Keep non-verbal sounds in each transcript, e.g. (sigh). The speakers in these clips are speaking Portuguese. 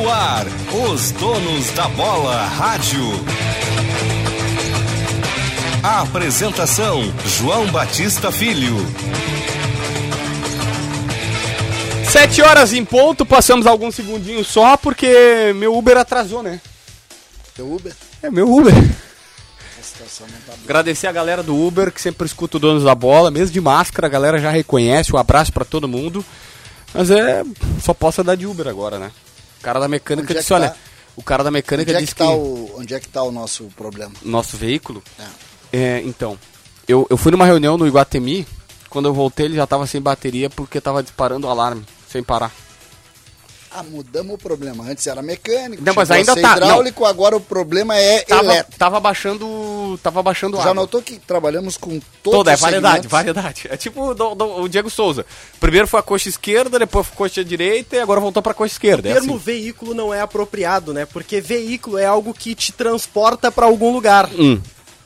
No ar, os donos da bola rádio. A apresentação: João Batista Filho. Sete horas em ponto, passamos alguns segundinhos só porque meu Uber atrasou, né? Teu Uber? É meu Uber. Tá. Agradecer a galera do Uber que sempre escuta o Donos da Bola, mesmo de máscara, a galera já reconhece. Um abraço pra todo mundo. Mas é. Só posso dar de Uber agora, né? O cara da mecânica Onde é que disse: olha, tá? o cara da mecânica Onde é, disse que que. tá o, onde é que tá o nosso problema? Nosso veículo. É. É, então. Eu, eu fui numa reunião no Iguatemi. Quando eu voltei, ele já tava sem bateria porque tava disparando o alarme, sem parar. Ah, mudamos o problema. Antes era mecânico, Não, mas ainda tá- hidráulico, agora o problema é Tava, elétrico. tava baixando. Tava baixando Já água. notou que trabalhamos com todos Toda, é variedade, segmentos? variedade. É tipo o, do- do- o Diego Souza. Primeiro foi a coxa esquerda, depois foi a coxa direita e agora voltou pra coxa esquerda. O É termo assim. veículo não é apropriado, né? Porque veículo é algo que te transporta pra algum lugar. Hum.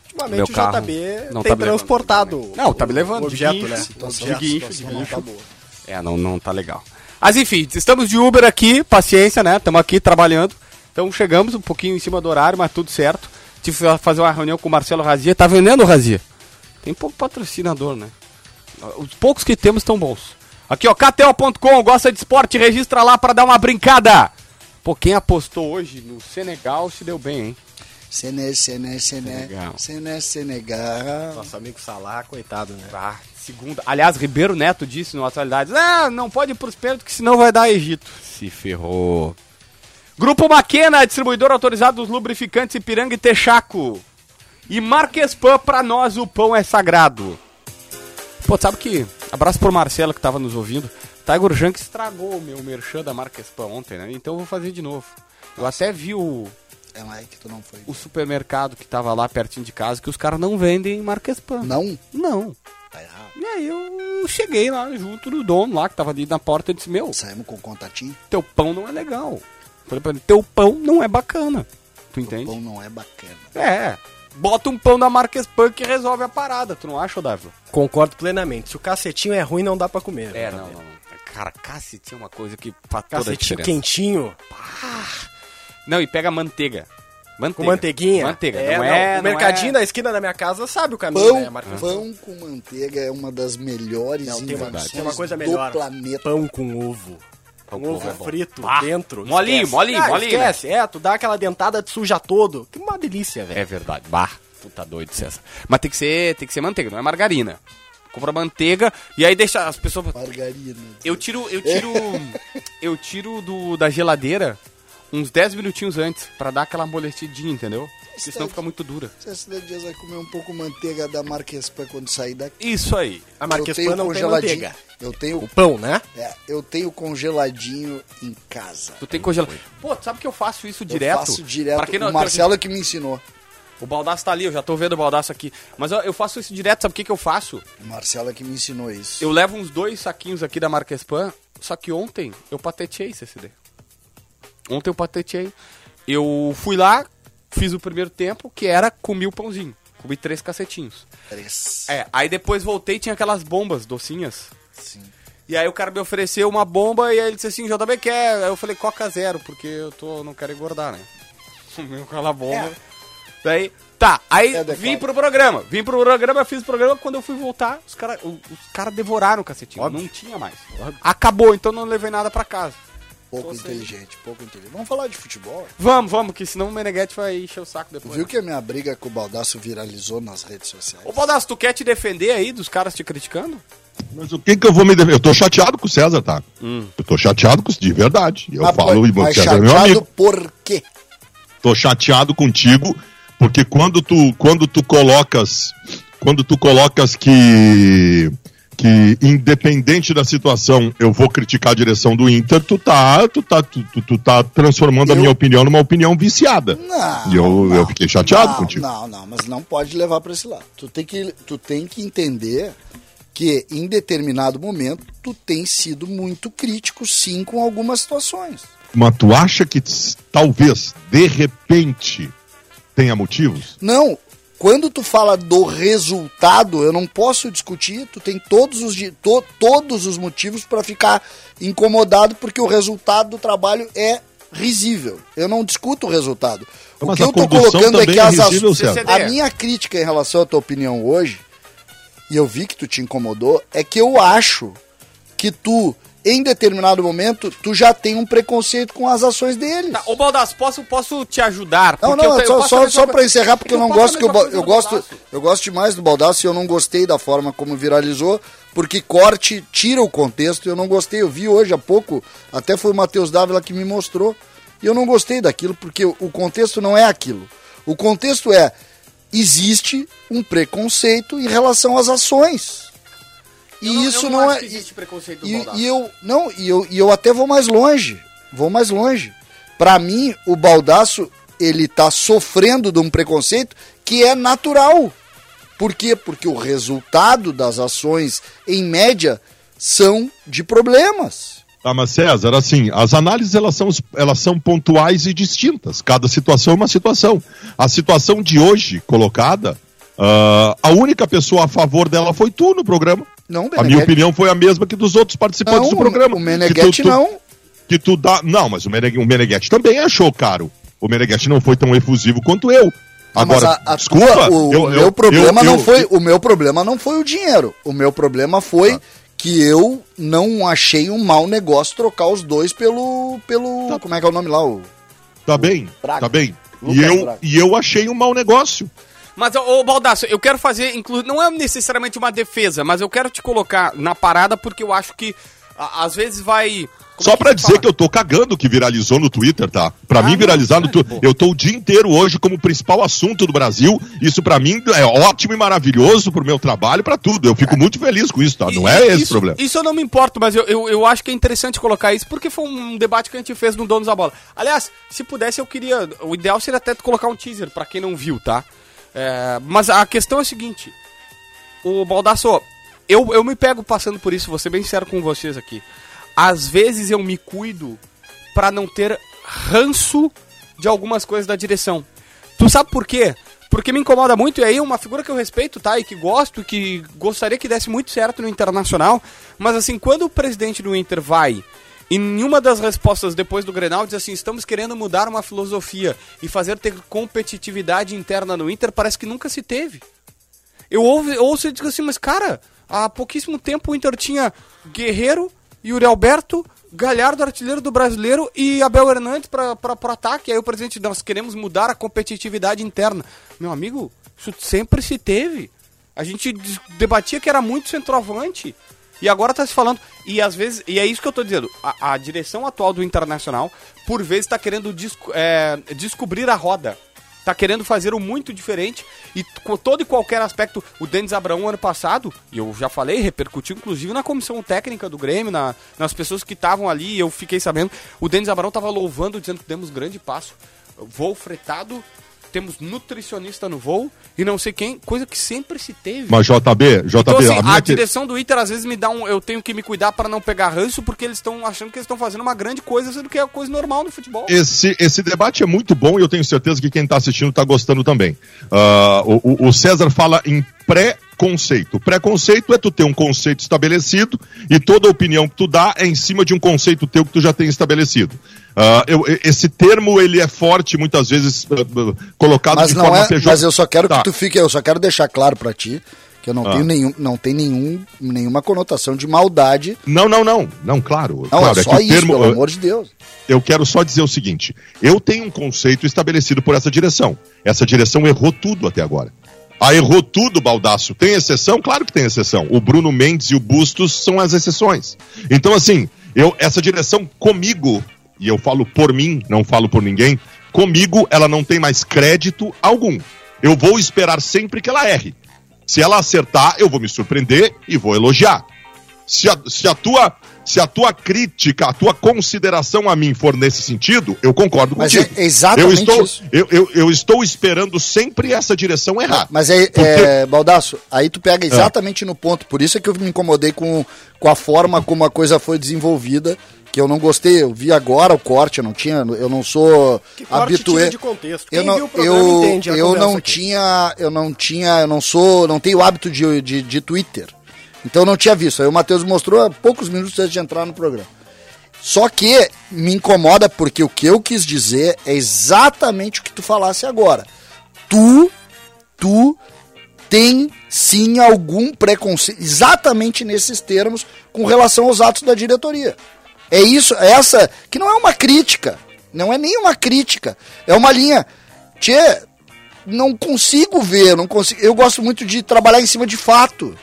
Ultimamente Meu o carro JB não tem tá me levando, transportado. Não, tá me levando o de objeto, guincho, né? Situação, De guincho, situação de não guincho. tá boa. É, não, não tá legal. Mas enfim, estamos de Uber aqui, paciência, né? Estamos aqui trabalhando. Então chegamos um pouquinho em cima do horário, mas tudo certo. Tive que fazer uma reunião com o Marcelo Razia. Tá vendendo o Razia? Tem pouco patrocinador, né? Os poucos que temos estão bons. Aqui, ó, KTO.com, gosta de esporte, registra lá pra dar uma brincada. Pô, quem apostou hoje no Senegal se deu bem, hein? Sené, Sené, Sené, Senegal. Sené, Senegal. Nosso amigo Salah, coitado, né? Ah, segunda. Aliás, Ribeiro Neto disse no Atualidades: Ah, não pode ir pros pênaltis, que senão vai dar Egito. Se ferrou. Grupo Maquena, distribuidor autorizado dos lubrificantes Ipiranga e Texaco. E Marquespan, pra nós o pão é sagrado. Pô, sabe que. Abraço pro Marcelo que tava nos ouvindo. Tiger Junk estragou o meu merchan da Marquespan ontem, né? Então eu vou fazer de novo. Eu até vi o, É lá que tu não foi. o supermercado que tava lá pertinho de casa que os caras não vendem Marquespan. Não? Não. E aí eu cheguei lá junto do dono lá, que tava ali na porta, e disse, meu, Saímos com o contatinho. teu pão não é legal. Falei pra ele, teu pão não é bacana. Tu entende? pão não é bacana. É. Bota um pão da Marques Pan que resolve a parada, tu não acha, Dávila? Concordo plenamente. Se o cacetinho é ruim, não dá pra comer. É, não, JB? não. Cara, cacetinho é uma coisa que faz toda a Cacetinho diferença. quentinho, Não, e pega manteiga. Manteiga. com manteiguinha. Manteiga, É, não é... O não mercadinho é... da esquina da minha casa sabe o caminho, Pão, né, Marcos? pão com manteiga é uma das melhores Não, tem uma, tem uma coisa do melhor. planeta. Pão com ovo. Pão com ovo é frito Ah, dentro. molinho, esquece. molinho, Ah, molinho, Esquece, é, tu dá aquela dentada, te suja todo. Que uma delícia, velho. É verdade. Bah, tu tá doido, César. Mas tem que ser, tem que ser manteiga, não é margarina. Compra manteiga e aí deixa as pessoas Margarina. Eu tiro, eu tiro, (laughs) eu tiro do, da geladeira uns 10 minutinhos antes pra dar aquela amolecidinha, entendeu? Porque senão fica muito dura. Você dias vai comer um pouco manteiga da Marquespan quando sair daqui. Isso aí. A eu Marquespan não tem congeladinho. manteiga. Eu tenho, O pão, né? é, eu tenho congeladinho em casa. Tu tem congelado. Pô, tu sabe que eu faço isso Eu direto? faço direto. Pra quem não, o Marcelo é que me ensinou. O baldaço tá ali, eu já tô vendo o baldaço aqui. Mas eu, eu faço isso direto, sabe o que, que eu faço? O Marcelo é que me ensinou isso. Eu levo uns dois saquinhos aqui da Marquespan, só que ontem eu pateteei esse CD. Ontem eu pateteei. Eu fui lá, fiz o primeiro tempo, que era comi o pãozinho. Comi três cacetinhos. Três. É, aí depois voltei tinha aquelas bombas docinhas. Sim. E aí o cara me ofereceu uma bomba e aí ele disse assim, JB quer? Aí eu falei, Coca Zero, porque eu tô, não quero engordar, né? (laughs) Comi aquela bomba. É. Daí, tá, aí É vim pro programa. Vim pro programa, fiz o programa, quando eu fui voltar, os caras os cara devoraram o cacetinho. Não tinha mais. Acabou, então não levei nada pra casa. Pouco Tô sem- inteligente, pouco inteligente. Vamos falar de futebol. Vamos, vamos, que senão o Meneghete vai encher o saco depois. viu que a minha briga com o Baldaço viralizou nas redes sociais? Ô, Baldasso, tu quer te defender aí dos caras te criticando? Mas o que que eu vou me defender? Eu tô chateado com o César, tá? Hum. Eu tô chateado com de verdade. Eu Mas- falo, e o mas César é meu chateado amigo. por quê? Tô chateado contigo, porque quando tu, quando tu colocas, quando tu colocas que que independente da situação eu vou criticar a direção do Inter, tu tá, tu tá, tu, tu, tu tá transformando a Eu- minha opinião numa opinião viciada. Não. E eu, não, eu fiquei chateado não, contigo. Não, não, mas não pode levar para esse lado. Tu tem, que, tu tem que entender que em determinado momento tu tem sido muito crítico, sim, com algumas situações. Mas tu acha que talvez, de repente, tenha motivos? Não, quando tu fala do resultado, eu não posso discutir, tu tem todos os, to- todos os motivos para ficar incomodado, porque o resultado do trabalho é risível. Eu não discuto o resultado. O Mas que a eu tô colocando é que é as ações. risível. A minha crítica em relação à tua opinião hoje, e eu vi que tu te incomodou, é que eu acho que tu, em determinado momento, tu já tem um preconceito com as ações deles. Tá, ô Baldasso, posso, posso te ajudar? Não, não, eu eu só, só, só pra encerrar, porque eu não gosto que eu do gosto, eu gosto demais do Baldaço e eu não gostei da forma como viralizou, porque corte tira o contexto, eu não gostei, eu vi hoje há pouco, até foi o Matheus Dávila que me mostrou, e eu não gostei daquilo, porque o contexto não é aquilo. O contexto é, existe um preconceito em relação às ações. E Eu isso não não, acho é. que existe preconceito e, e eu não, e eu, e eu até vou mais longe. Vou mais longe. Pra mim, o baldaço ele tá sofrendo de um preconceito que é natural. Por quê? Porque o resultado das ações, em média, são de problemas. Tá, mas César, assim, as análises elas são, elas são pontuais e distintas. Cada situação é uma situação. A situação de hoje colocada, ah, a única pessoa a favor dela foi tu no programa. Não, A minha opinião foi a mesma que dos outros participantes Não, do programa. o Meneghetti não. Que tu dá. Não, mas o Meneghetti, o também achou caro. O Meneghetti não foi tão efusivo quanto eu. Agora, a, a desculpa, tua- o, eu- o eu- meu problema eu- não foi o meu problema não foi o dinheiro. O meu problema foi Ah. que eu não achei um mau negócio trocar os dois pelo pelo Tá. como é que é o nome lá o Tá bem, Braga. tá bem. Lucas E eu, Braga. e eu achei um mau negócio. Mas, ô, ô Baldasso, eu quero fazer, inclu... não é necessariamente uma defesa, mas eu quero te colocar na parada porque eu acho que a- às vezes vai. como Só é pra se dizer fala? que eu tô cagando que viralizou no Twitter, tá? Pra Ah, mim viralizar no (laughs) é, Twitter. Eu tô o dia inteiro hoje como principal assunto do Brasil. Isso pra mim é ótimo e maravilhoso pro meu trabalho, pra tudo. Eu fico muito feliz com isso, tá? Não é esse o problema. Isso eu não me importo, mas eu, eu, eu acho que é interessante colocar isso, porque foi um debate que a gente fez no Donos da Bola. Aliás, se pudesse, eu queria. O ideal seria até colocar um teaser, pra quem não viu, tá? É, mas a questão é a seguinte: o Baldasso, eu, eu me pego passando por isso, vou ser bem sincero com vocês aqui. Às vezes eu me cuido pra não ter ranço de algumas coisas da direção. Tu sabe por quê? Porque me incomoda muito, e aí uma figura que eu respeito, tá? E que gosto, que gostaria que desse muito certo no Internacional. Mas assim, quando o presidente do Inter vai, e nenhuma das respostas depois do Grenal diz assim, estamos querendo mudar uma filosofia e fazer ter competitividade interna no Inter, parece que nunca se teve. Eu eu ouço e digo assim, mas cara, há pouquíssimo tempo o Inter tinha Guerreiro, Yuri Alberto, Galhardo, artilheiro do brasileiro, e Abel Hernandes para o ataque. Aí o presidente, nós queremos mudar a competitividade interna. Meu amigo, isso sempre se teve. A gente debatia que era muito centroavante. E agora tá se falando. E às vezes, e é isso que eu tô dizendo. A, a direção atual do Internacional, por vezes, está querendo é, descobrir a roda. Tá querendo fazer o muito diferente e com todo e qualquer aspecto. O Denis Abraão, ano passado, e eu já falei, repercutiu inclusive na comissão técnica do Grêmio, na- nas pessoas que estavam ali, eu fiquei sabendo. O Denis Abraão tava louvando, dizendo que demos grande passo. Voo fretado, temos nutricionista no voo e não sei quem, coisa que sempre se teve. Mas JB, JB, Então, assim, a a que- direção do Inter às vezes me dá um. Eu tenho que me cuidar para não pegar ranço, porque eles estão achando que eles estão fazendo uma grande coisa, sendo que é coisa normal no futebol. Esse, esse debate é muito bom e eu tenho certeza que quem está assistindo está gostando também. O, o- o César fala em pré-conceito. Preconceito é tu ter um conceito estabelecido e toda opinião que tu dá é em cima de um conceito teu que tu já tem estabelecido. Ah, eu- esse termo ele é forte muitas vezes ah, colocado Mas de não forma é, mas eu só quero Tá. que tu fique, eu só quero deixar claro pra ti que eu não Ah. tenho nenhum, não tem nenhum, nenhuma conotação de maldade. Não, não, não, não, claro. Não, claro, é só o isso, termo, pelo amor de Deus. eu quero só dizer o seguinte: eu tenho um conceito estabelecido por essa direção. Essa direção errou tudo até agora. Ah, errou tudo, Baldaço. Tem exceção? Claro que tem exceção. O Bruno Mendes e o Bustos são as exceções. Então, assim, eu, essa direção comigo, e eu falo por mim, não falo por ninguém, comigo ela não tem mais crédito algum. Eu vou esperar sempre que ela erre. Se ela acertar, eu vou me surpreender e vou elogiar. Se a, se a tua se a tua crítica, a tua consideração a mim for nesse sentido, eu concordo Mas contigo. é exatamente eu estou, isso. Eu, eu, eu estou esperando sempre essa direção errar. Mas é, Porque- é, Baldaço, aí tu pega exatamente no ponto. Por isso é que eu me incomodei com, com a forma como a coisa foi desenvolvida. Que eu não gostei, eu vi agora o corte, eu não tinha, eu não sou tira de contexto. Eu Quem não, viu o programa eu, entende a eu conversa não aqui. tinha, eu não tinha, eu não sou, não tenho hábito de, de, de Twitter. Então eu não tinha visto. Aí o Matheus mostrou há poucos minutos antes de entrar no programa. Só que me incomoda porque o que eu quis dizer é exatamente o que tu falasse agora. Tu, tu tem sim algum preconceito, exatamente nesses termos, com relação aos atos da diretoria. É isso, é essa, que não é uma crítica, não é nem uma crítica, é uma linha. Tchê, não consigo ver, não consigo, eu gosto muito de trabalhar em cima de fato.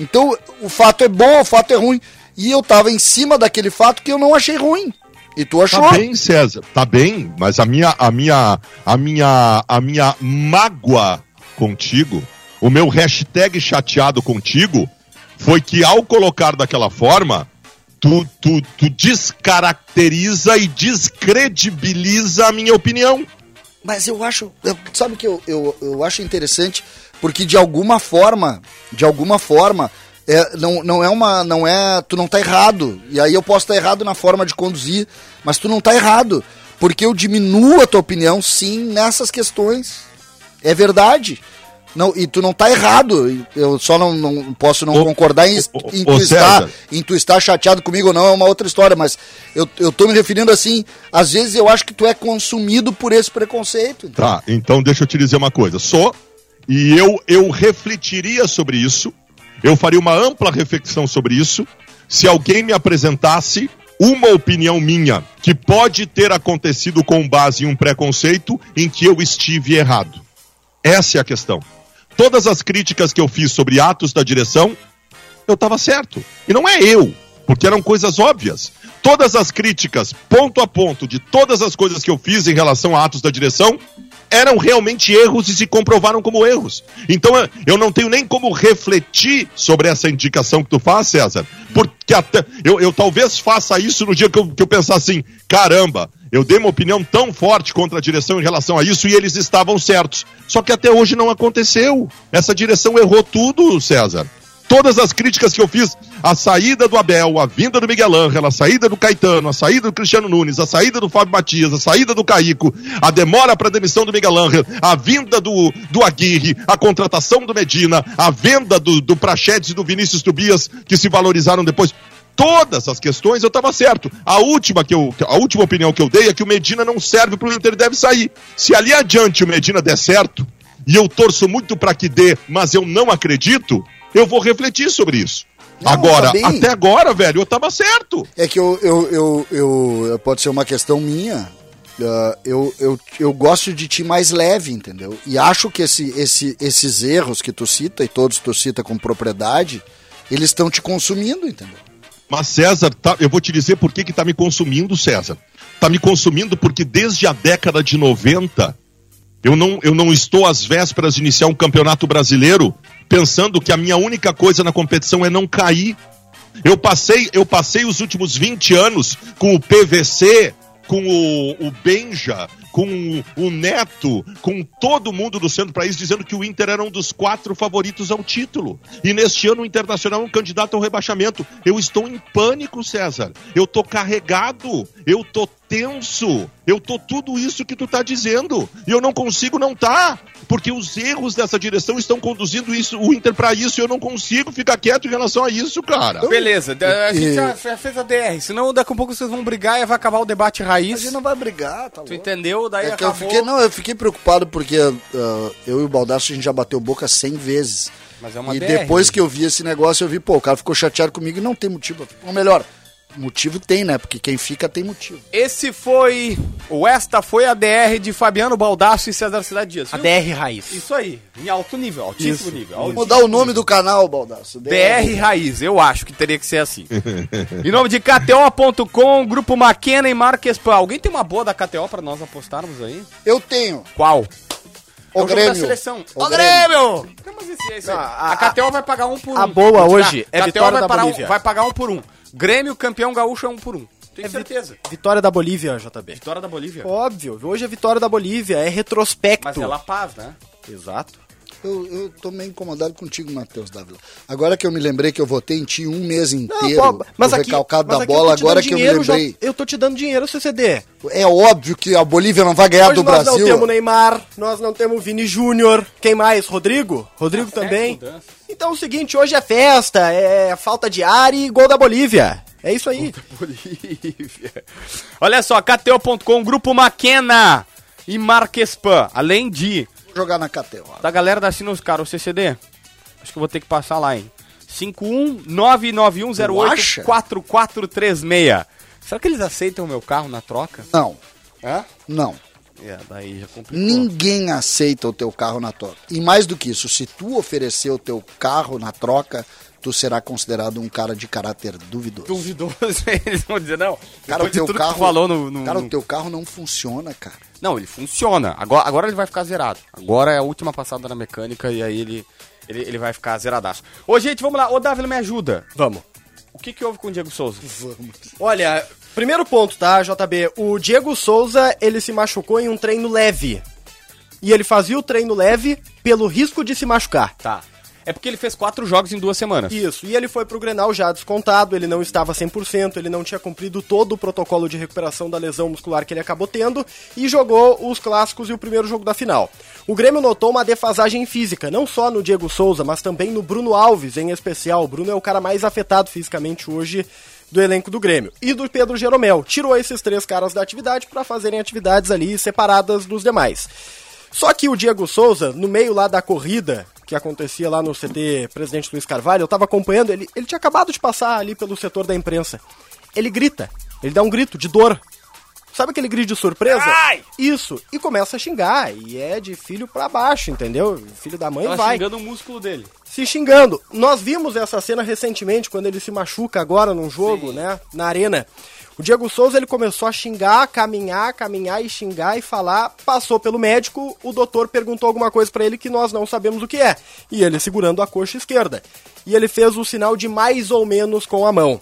Então, o fato é bom, o fato é ruim. E eu tava em cima daquele fato que eu não achei ruim. E tu achou? Tá bem, César, tá bem, mas a minha, a minha, a minha, a minha mágoa contigo, o meu hashtag chateado contigo, foi que ao colocar daquela forma, tu, tu, tu descaracteriza e descredibiliza a minha opinião. Mas eu acho, eu, sabe o que eu, eu, eu acho interessante? Porque de alguma forma, de alguma forma, é, não, não é uma. Não é. Tu não tá errado. E aí eu posso estar errado na forma de conduzir, mas tu não tá errado. Porque eu diminuo a tua opinião, sim, nessas questões. É verdade. Não, e tu não tá errado. Eu só não, não posso não Ô, concordar em, ô, em, ô, tu estar, em tu estar chateado comigo ou não, é uma outra história. Mas eu, eu tô me referindo assim. Às vezes eu acho que tu é consumido por esse preconceito. entendeu? Tá, então deixa eu te dizer uma coisa. Sou, e eu, eu refletiria sobre isso, eu faria uma ampla reflexão sobre isso, se alguém me apresentasse uma opinião minha que pode ter acontecido com base em um preconceito em que eu estive errado. Essa é a questão. Todas as críticas que eu fiz sobre atos da direção, eu estava certo. E não é eu, porque eram coisas óbvias. Todas as críticas, ponto a ponto, de todas as coisas que eu fiz em relação a atos da direção, eram realmente erros e se comprovaram como erros. Então eu- não tenho nem como refletir sobre essa indicação que tu faz, César, porque até eu, eu talvez faça isso no dia que eu, que eu pensar assim: caramba, eu dei uma opinião tão forte contra a direção em relação a isso e eles estavam certos. Só que até hoje não aconteceu. Essa direção errou tudo, César. Todas as críticas que eu fiz, a saída do Abel, a vinda do Miguel Ángel, a saída do Caetano, a saída do Cristiano Nunes, a saída do Fábio Matias, a saída do Caico, a demora para demissão do Miguel Ángel, a vinda do, do Aguirre, a contratação do Medina, a venda do, do Prachedes e do Vinícius Tobias, que se valorizaram depois. Todas as questões eu estava certo. A última, que eu, a última opinião que eu dei é que o Medina não serve para o Inter deve sair. Se ali adiante o Medina der certo, e eu torço muito para que dê, mas eu não acredito, eu vou refletir sobre isso. Não, agora, tá até agora, velho, eu tava certo. É que eu, eu, eu, eu- pode ser uma questão minha. ah, eu, eu, eu gosto de ti mais leve, entendeu? E acho que esse, esse, esses erros que tu cita, e todos tu cita com propriedade, eles estão te consumindo, entendeu? Mas César, tá- eu vou te dizer por que que tá me consumindo, César. Tá me consumindo porque desde a década de 90, eu não, eu não estou às vésperas de iniciar um campeonato brasileiro pensando que a minha única coisa na competição é não cair. Eu passei, eu passei os últimos 20 anos com o PVC, com o, o Benja, com o, o Neto, com todo mundo do centro país dizendo que o Inter era um dos quatro favoritos ao título. E neste ano o Internacional é um candidato ao rebaixamento. Eu estou em pânico, César. Eu tô carregado, eu tô tenso, eu tô tudo isso que tu tá dizendo. E eu não consigo não tá, porque os erros dessa direção estão conduzindo isso, o Inter para isso, e eu não consigo ficar quieto em relação a isso, cara. Beleza, da- a gente E- já, já fez a DR, senão daqui a pouco vocês vão brigar e vai acabar o debate A raiz. gente não vai brigar, tá Tu louco? entendeu? Daí É que eu acabou. fiquei, não, eu fiquei preocupado porque ah, eu e o Baldaço a gente já bateu boca 100 vezes. Mas é uma e DR, depois né? que eu vi esse negócio, eu vi, pô, o cara ficou chateado comigo e não tem motivo. Ou melhor, motivo tem, né? Porque quem fica tem motivo. Esse foi. O Esta foi a DR de Fabiano Baldasso e César Cidade Dias. A viu? DR Raiz. Isso aí, em alto nível, altíssimo nível. Vou mudar o nome do canal, Baldaço. DR Raiz, eu acho que teria que ser assim. (laughs) em nome de KTO.com, Grupo Maquena e Marquespan. Alguém tem uma boa da KTO pra nós apostarmos aí? Eu tenho. Qual? O É o Grêmio. seleção. O Ô, Grêmio! Não, mas esse, esse. Não, a, a- KTO vai pagar um por um. a boa hoje é KTO vitória vai da pagar um- Bolívia. vai pagar um por um. Grêmio, campeão gaúcho, é um por um. Tenho vi- certeza. Vitória da Bolívia, JB. Vitória da Bolívia. Óbvio, hoje é vitória da Bolívia, é retrospecto. Mas é La Paz, né? Exato. Eu, eu tô meio incomodado contigo, Matheus Dávila. Agora que eu me lembrei que eu votei em ti um mês inteiro, pô, mas aqui, recalcado mas da aqui bola, tô te agora dando que eu me dinheiro, lembrei. já- eu tô te dando dinheiro, CCD. É óbvio que a Bolívia não vai ganhar Hoje do nós Brasil. não temos Neymar, nós não temos Vini Júnior. Quem mais? Rodrigo? Rodrigo também. Então é o seguinte, hoje é festa, é falta de ar e gol da Bolívia. É isso aí. Bolívia. Olha só, KTO.com, Grupo Maquena e Marquespan. Além de jogar na KTO. da galera da Sinuscar, o CCD. Acho que eu vou ter que passar lá, hein? 51-99108-4436. Será que eles aceitam o meu carro na troca? Não, Hã? não. É, daí já complicou. Ninguém aceita o teu carro na troca. E mais do que isso, se tu oferecer o teu carro na troca, tu será considerado um cara de caráter duvidoso. Duvidoso, (laughs) eles vão dizer, não. Cara, o teu carro, falou no... no- cara, no- o teu carro não funciona, cara. Não, ele funciona. Agora, agora ele vai ficar zerado. Agora é a última passada na mecânica e aí ele, ele, ele vai ficar zeradaço. Ô, gente, vamos lá. Ô, Dávila, me ajuda. Vamos. O que, que houve com o Diego Souza? Olha, primeiro ponto, tá, JB? O Diego Souza, ele se machucou em um treino leve. E ele fazia o treino leve pelo risco de se machucar. Tá. É porque ele fez quatro jogos em duas semanas. Isso, e ele foi pro Grenal já descontado, ele não estava 100%, ele não tinha cumprido todo o protocolo de recuperação da lesão muscular que ele acabou tendo e jogou os clássicos e o primeiro jogo da final. O Grêmio notou uma defasagem física, não só no Diego Souza, mas também no Bruno Alves em especial. O Bruno é o cara mais afetado fisicamente hoje do elenco do Grêmio. E do Pedro Jeromel. Tirou esses três caras da atividade para fazerem atividades ali separadas dos demais. Só que o Diego Souza, no meio lá da corrida que acontecia lá no CT Presidente Luiz Carvalho, eu tava acompanhando, ele, ele tinha acabado de passar ali pelo setor da imprensa. Ele grita, ele dá um grito de dor. Sabe aquele grito de surpresa? Ai! Isso, e começa a xingar, e é de filho pra baixo, entendeu? Filho da mãe Tava vai xingando o músculo dele. se xingando. Nós vimos essa cena recentemente, quando ele se machuca agora num jogo, né? Na arena. O Diego Souza ele começou a xingar, caminhar, caminhar e xingar e falar. Passou pelo médico, o doutor perguntou alguma coisa pra ele que nós não sabemos o que é. E ele segurando a coxa esquerda. E ele fez o sinal de mais ou menos com a mão.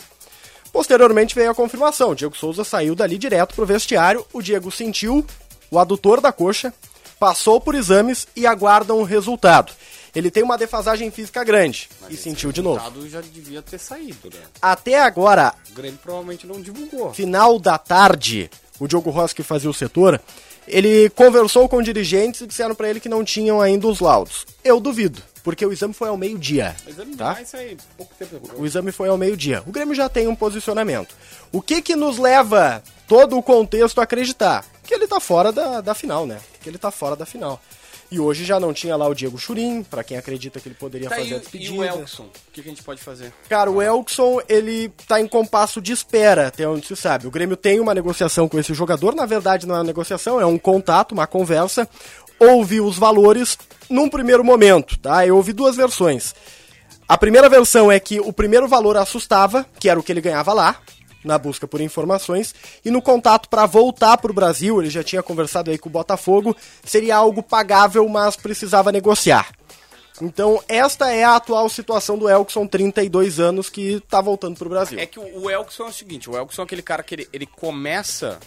Posteriormente veio a confirmação. O Diego Souza saiu dali direto pro vestiário. O Diego sentiu o adutor da coxa, passou por exames e aguardam o resultado. Ele tem uma defasagem física grande e sentiu de novo. O resultado já devia ter saído, né? Até agora, O Grêmio provavelmente não divulgou. final da tarde, o Diogo Rossi que fazia o setor, ele conversou com dirigentes e disseram pra ele que não tinham ainda os laudos. Eu duvido, porque o exame foi ao meio-dia. Mas ele não Tá? vai sair pouco tempo depois. O exame foi ao meio-dia. O Grêmio já tem um posicionamento. O que que nos leva todo o contexto a acreditar? Que ele tá fora da, da final, né? Que ele tá fora da final. E hoje já não tinha lá o Diego Churin, pra quem acredita que ele poderia Tá, fazer a e, e despedida. o Elkson? O que, que a gente pode fazer? Cara, o Elkson, ele tá em compasso de espera, até onde se sabe. O Grêmio tem uma negociação com esse jogador, na verdade não é uma negociação, é um contato, uma conversa. Ouve os valores num primeiro momento, tá? Eu ouvi duas versões. A primeira versão é que o primeiro valor assustava, que era o que ele ganhava lá, na busca por informações, e no contato para voltar para o Brasil, ele já tinha conversado aí com o Botafogo, seria algo pagável, mas precisava negociar. Então, esta é a atual situação do Elkson, 32 anos, que tá voltando pro Brasil. É que o o Elkson é o seguinte, o Elkson é aquele cara que ele, ele começa...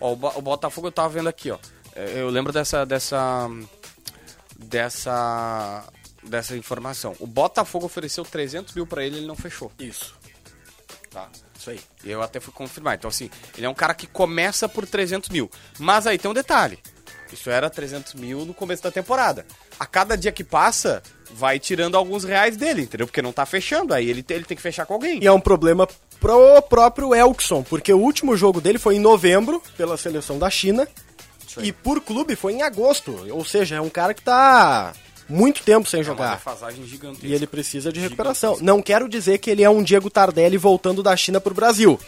Ó, o, o Botafogo eu tava vendo aqui, ó. É, Eu lembro dessa... dessa dessa dessa informação. O Botafogo ofereceu 300 mil pra ele ele não fechou. Isso. Tá. Isso aí. Eu até fui confirmar. Então, assim, ele é um cara que começa por 300 mil. Mas aí tem um detalhe. Isso era 300 mil no começo da temporada. A cada dia que passa, vai tirando alguns reais dele, entendeu? Porque não tá fechando. Aí ele, tem- ele tem que fechar com alguém. E é um problema pro próprio Elkson, porque o último jogo dele foi em novembro, pela seleção da China, e por clube foi em agosto. Ou seja, é um cara que tá muito tempo sem É uma jogar. defasagem gigantesca. E ele precisa de recuperação. Não quero dizer que ele é um Diego Tardelli voltando da China pro Brasil.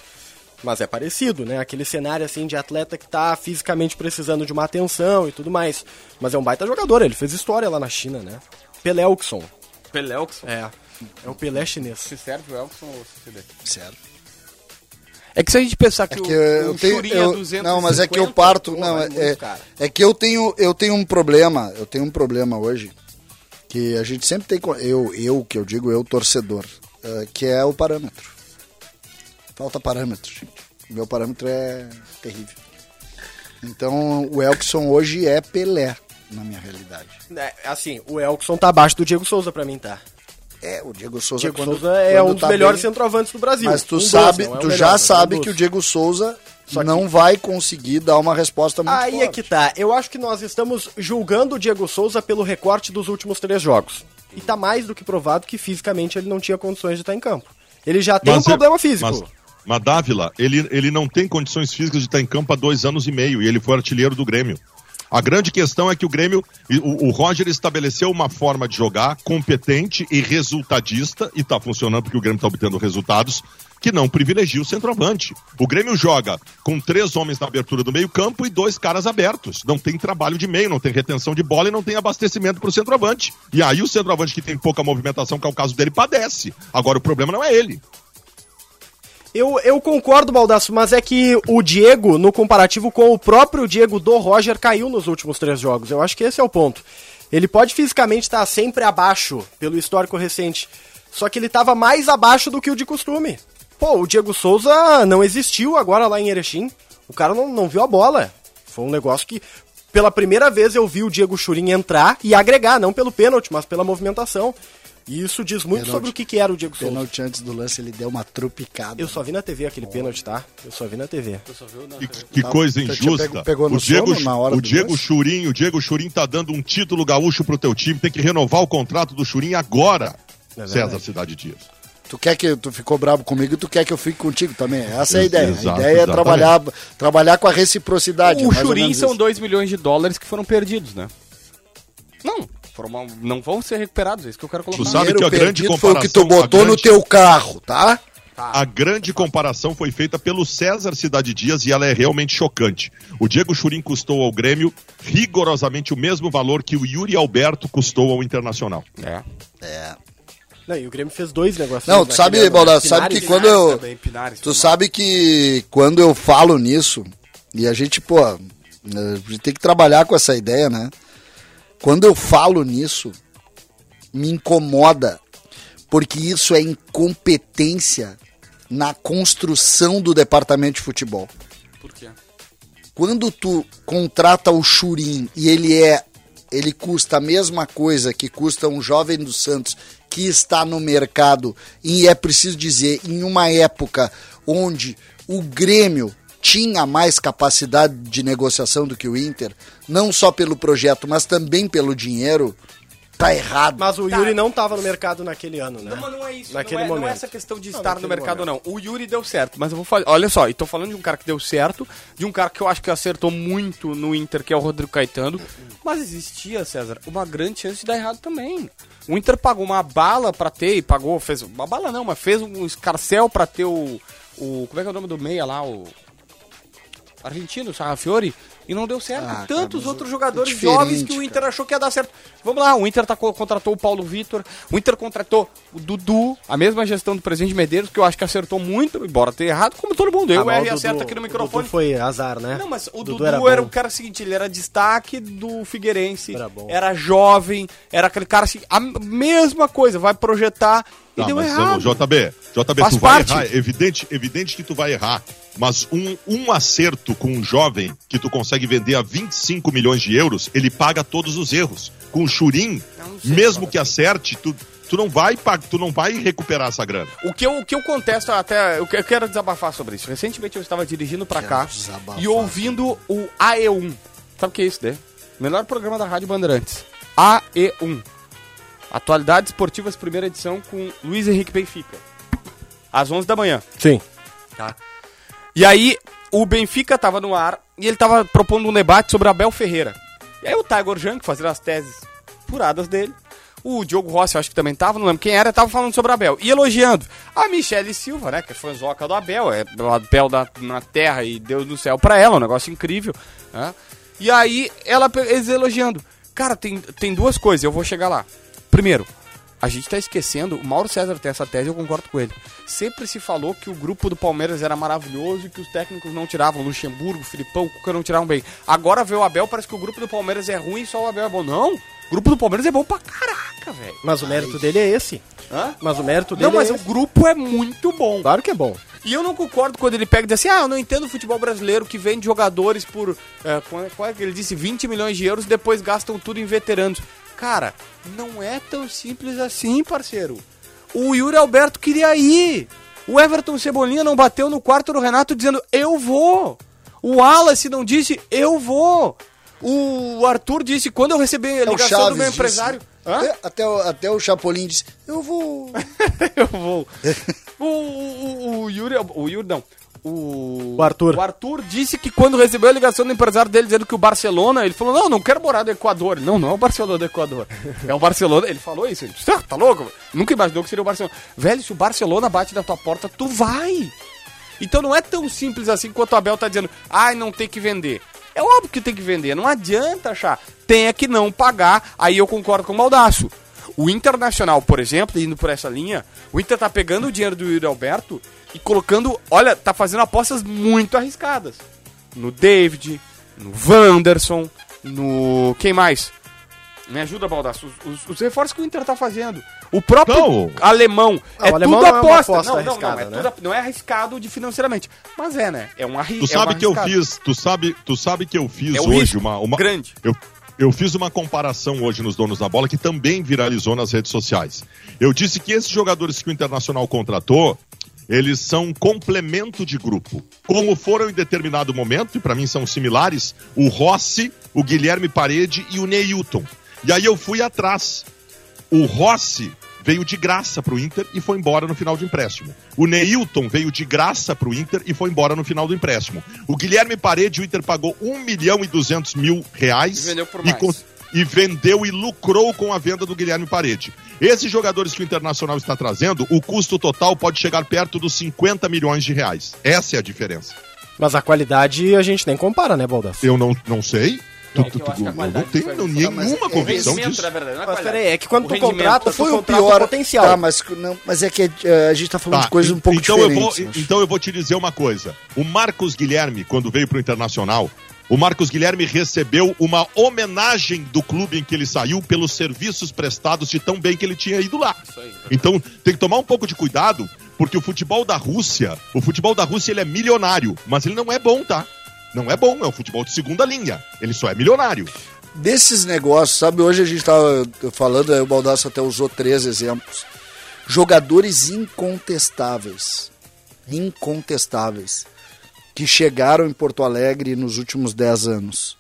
Mas é parecido, né? Aquele cenário assim de atleta que tá fisicamente precisando de uma atenção e tudo mais. Mas é um baita jogador, ele fez história lá na China, né? Pelé Elkson. Pelé Elkson. É. É o Pelé chinês. Se serve o Elkson ou se CD? Certo. É que se a gente pensar que, É que eu tenho, Churinha eu- 250, não, mas é que eu parto, pô, não, é, é, cara. é que eu tenho, eu tenho um problema, eu tenho um problema hoje que a gente sempre tem, eu, eu que eu digo eu torcedor, eh, que é o parâmetro. Falta parâmetro, gente. Meu parâmetro é terrível. Então o Elkson hoje é Pelé. na minha realidade. É, assim, o Elkson tá abaixo do Diego Souza pra mim, tá? É, o Diego Souza Diego quando, Souza é quando um dos tá melhores bem, centroavantes do Brasil. Mas tu Um sabe, não é o tu melhor, já é um sabe que o Diego Souza Só que- não vai conseguir dar uma resposta muito Aí é forte. que tá. Eu acho que nós estamos julgando o Diego Souza pelo recorte dos últimos três jogos. E tá mais do que provado que fisicamente ele não tinha condições de estar em campo. Ele já tem um Mas eu- problema físico. Mas, mas Dávila, ele, ele não tem condições físicas de estar em campo há dois anos e meio e ele foi artilheiro do Grêmio. A grande questão é que o Grêmio, o, o Roger estabeleceu uma forma de jogar competente e resultadista, e tá funcionando porque o Grêmio tá obtendo resultados, que não privilegia o centroavante. O Grêmio joga com três homens na abertura do meio-campo e dois caras abertos. Não tem trabalho de meio, não tem retenção de bola e não tem abastecimento pro centroavante. E aí o centroavante que tem pouca movimentação, que é o caso dele, padece. Agora o problema não é ele. Eu, eu concordo, Baldasso, mas é que o Diego, no comparativo com o próprio Diego do Roger, caiu nos últimos três jogos. Eu acho que esse é o ponto. Ele pode fisicamente estar sempre abaixo, pelo histórico recente, só que ele estava mais abaixo do que o de costume. Pô, o Diego Souza não existiu agora lá em Erechim. O cara não, não viu a bola. Foi um negócio que, pela primeira vez, eu vi o Diego Churin entrar e agregar, não pelo pênalti, mas pela movimentação. E isso diz muito Pênalti. sobre o que, que era o Diego Souza. Pênalti antes do lance, ele deu uma trupicada. Eu só vi na TV aquele pênalti, tá? Eu só vi na TV. Que, que Tá, coisa tinha injusta. pego- pegou no o Diego, sono na hora o Diego lance? Churin, o Diego Churin tá dando um título gaúcho pro teu time, tem que renovar o contrato do Churin agora. É César Cidade Dias. Tu quer que tu ficou bravo comigo, tu quer que eu fique contigo também. Essa é a ideia. exato, a ideia é exatamente. trabalhar, trabalhar com a reciprocidade. O mais ou Churin menos são isso. 2 milhões de dólares que foram perdidos, né? Não, uma- não vão ser recuperados, é isso que eu quero colocar. Tu sabe que a grande perdido foi o que tu comparação, botou no grande- teu carro, tá? A grande comparação foi feita pelo César Cidade Dias e ela é realmente chocante. O Diego Churin custou ao Grêmio rigorosamente o mesmo valor que o Yuri Alberto custou ao Internacional. É. É. Não, e o Grêmio fez dois negócios. Não, tu sabe, Baldasso, sabe que quando eu. também, Pinares Tu sabe que quando eu falo nisso, e a gente, pô, a gente tem que trabalhar com essa ideia, né? Quando eu falo nisso, me incomoda, porque isso é incompetência na construção do departamento de futebol. Por quê? Quando tu contrata o Churin e ele é ele custa a mesma coisa que custa um jovem do Santos que está no mercado e é preciso dizer em uma época onde o Grêmio tinha mais capacidade de negociação do que o Inter, não só pelo projeto, mas também pelo dinheiro, tá errado. Mas o Tá. Yuri não tava no mercado naquele ano, né? Não, mas não é isso. Naquele não, é, momento. não é essa questão de Não, estar no mercado ou não. O Yuri deu certo, mas eu vou falar. Olha só, e tô falando de um cara que deu certo, de um cara que eu acho que acertou muito no Inter, que é o Rodrigo Caetano. Mas existia, César, uma grande chance de dar errado também. O Inter pagou uma bala pra ter, e pagou, fez. Uma bala não, mas fez um escarcel pra ter o. o como é que é o nome do meia lá? O. Argentino, o Sarrafiori, e não deu certo. Ah, cara, Tantos outros é jogadores diferente, jovens que o Inter achou que ia dar certo. Vamos lá, o Inter tá, co- contratou o Paulo Vitor, o Inter contratou o Dudu, a mesma gestão do presidente Medeiros, que eu acho que acertou muito, embora tenha errado, como todo mundo. Eu Ah, o e Dudu- acerto aqui no o microfone. Dudu foi azar, né? Não, mas o Dudu, Dudu era, era o cara seguinte, ele era destaque do Figueirense, Era bom. jovem, era aquele cara assim, a mesma coisa, vai projetar e Tá, deu mas errado. ô, JB, JB, Faz tu vai parte. errar, é evidente, evidente que tu vai errar, mas um, um acerto com um jovem que tu consegue vender a 25 milhões de euros, ele paga todos os erros. Com o Churim, mesmo que acerte, tu, tu não vai tu não vai recuperar essa grana. O que, eu, o que eu contesto até. Eu que- eu quero desabafar sobre isso. Recentemente eu estava dirigindo pra cá desabafar. e ouvindo o AE1. Sabe o que é isso, né? Melhor programa da Rádio Bandeirantes. AE1. Atualidades Esportivas, primeira edição com Luiz Henrique Benfica. Às 11 da manhã. Sim. Tá. E aí, o Benfica tava no ar e ele tava propondo um debate sobre Abel Ferreira. E aí o Tiger Junk fazendo as teses furadas dele. O Diogo Rossi, eu acho que também tava, não lembro quem era, tava falando sobre Abel. E elogiando a Michele Silva, né, que é fãzoca do Abel, é o Abel da, na terra e Deus no céu pra ela, um negócio incrível. Né? E aí, ela, eles elogiando. Cara, tem, tem duas coisas, eu vou chegar lá. Primeiro, a gente tá esquecendo, o Mauro César tem essa tese, eu concordo com ele. Sempre se falou que o grupo do Palmeiras era maravilhoso e que os técnicos não tiravam, Luxemburgo, Filipão, Cuca não tiravam bem. Agora vê o Abel, parece que o grupo do Palmeiras é ruim e só o Abel é bom. Não, o grupo do Palmeiras é bom pra caraca, velho. Mas o mérito dele é esse. Hã? Mas o mérito dele Não, mas é o esse. grupo é muito bom. Claro que é bom. E eu não concordo quando ele pega e diz assim: ah, eu não entendo o futebol brasileiro que vende jogadores por. Qual, é, qual é que ele disse? 20 milhões de euros e depois gastam tudo em veteranos. Cara, não é tão simples assim, parceiro. O Yuri Alberto queria ir. O Everton Cebolinha não bateu no quarto do Renato dizendo: eu vou. O Wallace não disse: eu vou. O Arthur disse: quando eu receber a É ligação do meu disse. empresário. Hã? É, Até, o- até o Chapolin disse, eu vou. (laughs) Eu vou. (laughs) o, o, o Yuri. O Yuri não. O, O Arthur. O Arthur disse que quando recebeu a ligação do empresário dele dizendo que o Barcelona, ele falou: Não, não quero morar no Equador. Ele, Não, não é o Barcelona do Equador. É o Barcelona. Ele falou isso. Ele disse: "Ah, Tá louco? Nunca imaginou que seria o Barcelona. Velho, se o Barcelona bate na tua porta, tu vai. Então não é tão simples assim quanto o Abel tá dizendo: Ai, não tem que vender. É óbvio que tem que vender. Não adianta achar. Tem é que não pagar. Aí eu concordo com o Maldaço. O Internacional, por exemplo, indo por essa linha, o Inter tá pegando o dinheiro do Yuri Alberto e colocando, olha, tá fazendo apostas muito arriscadas. No David, no Wanderson, no. Quem mais? Me ajuda, Baldaço. Os, os- os reforços que o Inter tá fazendo. O próprio Então- alemão. Ah, é o alemão tudo não é aposta. aposta não, não, não, é né? tudo não é arriscado de financeiramente. Mas é, né? É um arri Tu é sabe um que eu arriscado. fiz, tu sabe, tu sabe que eu fiz É um hoje uma, uma grande. Eu, eu fiz uma comparação hoje nos donos da bola que também viralizou nas redes sociais. Eu disse que esses jogadores que o Internacional contratou, eles são complemento de grupo. Como foram em determinado momento, e para mim são similares, o Rossi, o Guilherme Parede e o Neilton. E aí eu fui atrás. O Rossi veio de graça pro Inter e foi embora no final do empréstimo. O Neilton veio de graça pro Inter e foi embora no final do empréstimo. O Guilherme Parede, o Inter pagou 1 milhão e 200 mil reais E vendeu por e, mais. e vendeu e lucrou com a venda do Guilherme Parede. Esses jogadores que o Internacional está trazendo, o custo total pode chegar perto dos 50 milhões de reais. Essa é a diferença. Mas a qualidade a gente nem compara, né, Baldasso? Eu não, não sei. Tu- É tu- tu- eu não tenho nenhuma Não, é- convicção disso. na verdade, não é Mas peraí, é que quando O tu contrata, tu Foi o pior. potencial. Tá, mas, não, mas é que eh, a gente tá falando Tá, de coisas um pouco então eu diferentes. vou, eu acho. Então eu vou te dizer uma coisa. O Marcos Guilherme, quando veio pro Internacional, o Marcos Guilherme recebeu uma homenagem do clube em que ele saiu pelos serviços prestados de tão bem que ele tinha ido lá. Então tem que tomar um pouco de cuidado, porque o futebol da Rússia, o futebol da Rússia ele é milionário, mas ele não é bom, tá? Não é bom, é um futebol de segunda linha. Ele só é milionário. desses negócios, sabe? Hoje a gente tava falando, o Baldasso até usou três exemplos. Jogadores incontestáveis. Incontestáveis. Que chegaram em Porto Alegre nos últimos 10 anos.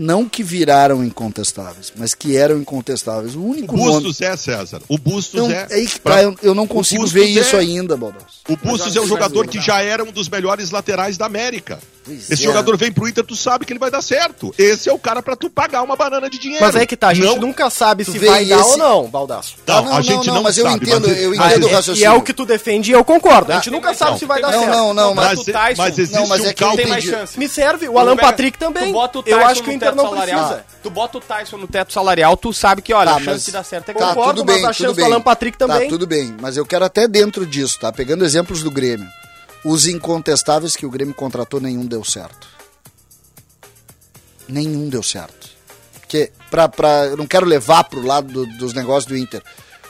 Não que viraram incontestáveis, mas que eram incontestáveis. O O único nome. Bustos é, César. O Bustos Não, é. é aí que pra- tá, eu, eu não consigo ver isso é- ainda, Baldasso. O Bustos é um jogador que já era um dos melhores laterais da América. Pois Esse é. jogador vem pro Inter, tu sabe que ele vai dar certo. Esse é o cara pra tu pagar uma banana de dinheiro. Mas aí que tá, a gente Não- nunca sabe se vai dar esse- ou não, Baldaço. Não, não, a não, gente não, não, mas eu sabe, entendo, mas- eu mas- entendo o E raciocínio. é o que tu defende e eu concordo. A gente tem nunca sabe se vai dar Não, certo. não, não, mas, o Tyson. mas existe Não, mas um é que eu Tem cálculo mais entendi. chance. Me serve, o Alan Patrick também. Tu bota o Eu acho que o no Inter não salarial. precisa. Tu bota o Tyson no teto salarial, tu sabe que, olha, Tá, a chance mas- de dar certo é Tá, grande. Concordo, tudo mas bem, a tudo chance do bem. Alan Patrick também. Tá, tudo bem. Mas eu quero até dentro disso, tá? Pegando exemplos do Grêmio. Os incontestáveis que o Grêmio contratou, nenhum deu certo. Nenhum deu certo. Porque, pra, pra, eu não quero levar pro lado do- dos negócios do Inter.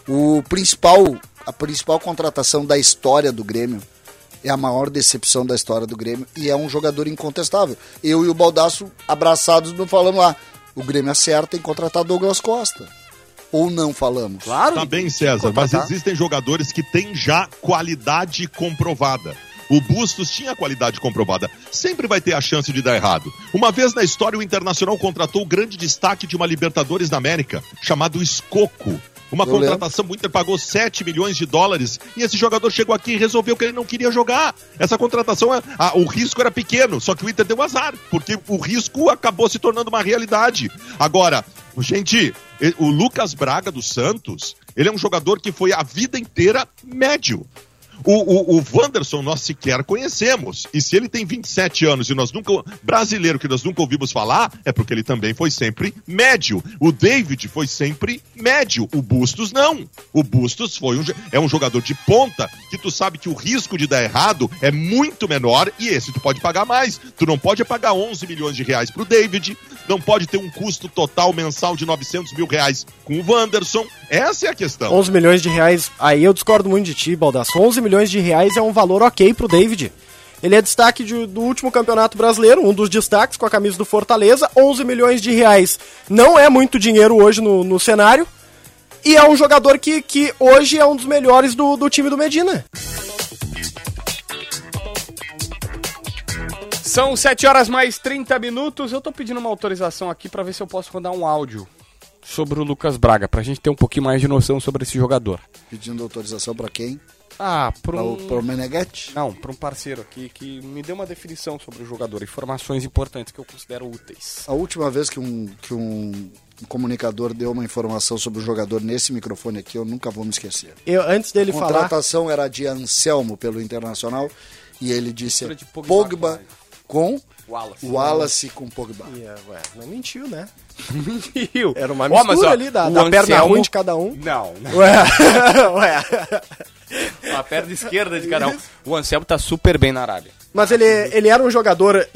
O principal, a principal contratação da história do Grêmio é a maior decepção da história do Grêmio e é um jogador incontestável. Eu e o Baldaço abraçados não falamos lá. O Grêmio acerta em contratar Douglas Costa. Ou não falamos? Claro. Tá bem, César, mas existem jogadores que têm já qualidade comprovada. O Bustos tinha qualidade comprovada. Sempre vai ter a chance de dar errado. Uma vez na história, o Internacional contratou o grande destaque de uma Libertadores da América, chamado Escoco. Uma Eu contratação, o Inter pagou 7 milhões de dólares e esse jogador chegou aqui e resolveu que ele não queria jogar. Essa contratação, é- ah, o risco era pequeno, só que o Inter deu azar, porque o risco acabou se tornando uma realidade. Agora, gente, o Lucas Braga do Santos, ele é um jogador que foi a vida inteira médio. O, o, o Wanderson nós sequer conhecemos. E se ele tem 27 anos e nós nunca. Brasileiro que nós nunca ouvimos falar, é porque ele também foi sempre médio. O David foi sempre médio. O Bustos não. O Bustos foi um, é um jogador de ponta que tu sabe que o risco de dar errado é muito menor e esse tu pode pagar mais. Tu não pode pagar 11 milhões de reais pro David, não pode ter um custo total mensal de 900 mil reais com o Wanderson. Essa é a questão. 11 milhões de reais, aí eu discordo muito de ti, Baldasso. 11 milhões de reais é um valor ok pro David. Ele é destaque de- do último campeonato brasileiro, um dos destaques com a camisa do Fortaleza. 11 milhões de reais não é muito dinheiro hoje no, no cenário. E é um jogador que, que hoje é um dos melhores do, do time do Medina. São 7 horas mais 30 minutos. Eu tô pedindo uma autorização aqui pra ver se eu posso rodar um áudio sobre o Lucas Braga, pra gente ter um pouquinho mais de noção sobre esse jogador. Pedindo autorização pra quem? Ah, Pra um... o, Meneghetti? Não, pra um parceiro aqui que me deu uma definição sobre o jogador, informações importantes que eu considero úteis. A última vez que um, que um comunicador deu uma informação sobre o jogador nesse microfone aqui, eu nunca vou me esquecer. Eu, antes dele A falar. contratação era de Anselmo pelo Internacional e ele disse Pogba Pogba com Wallace. Wallace com Pogba. Ih, ué, não mentiu, né? (laughs) Mentiu. Era uma mistura mas, ó, ali da, da perna Anselmo- ruim de cada um. Não, não. Ué, (laughs) ué. A perna esquerda de cada um. O Anselmo tá super bem na Arábia. Mas ele, ele era um jogador.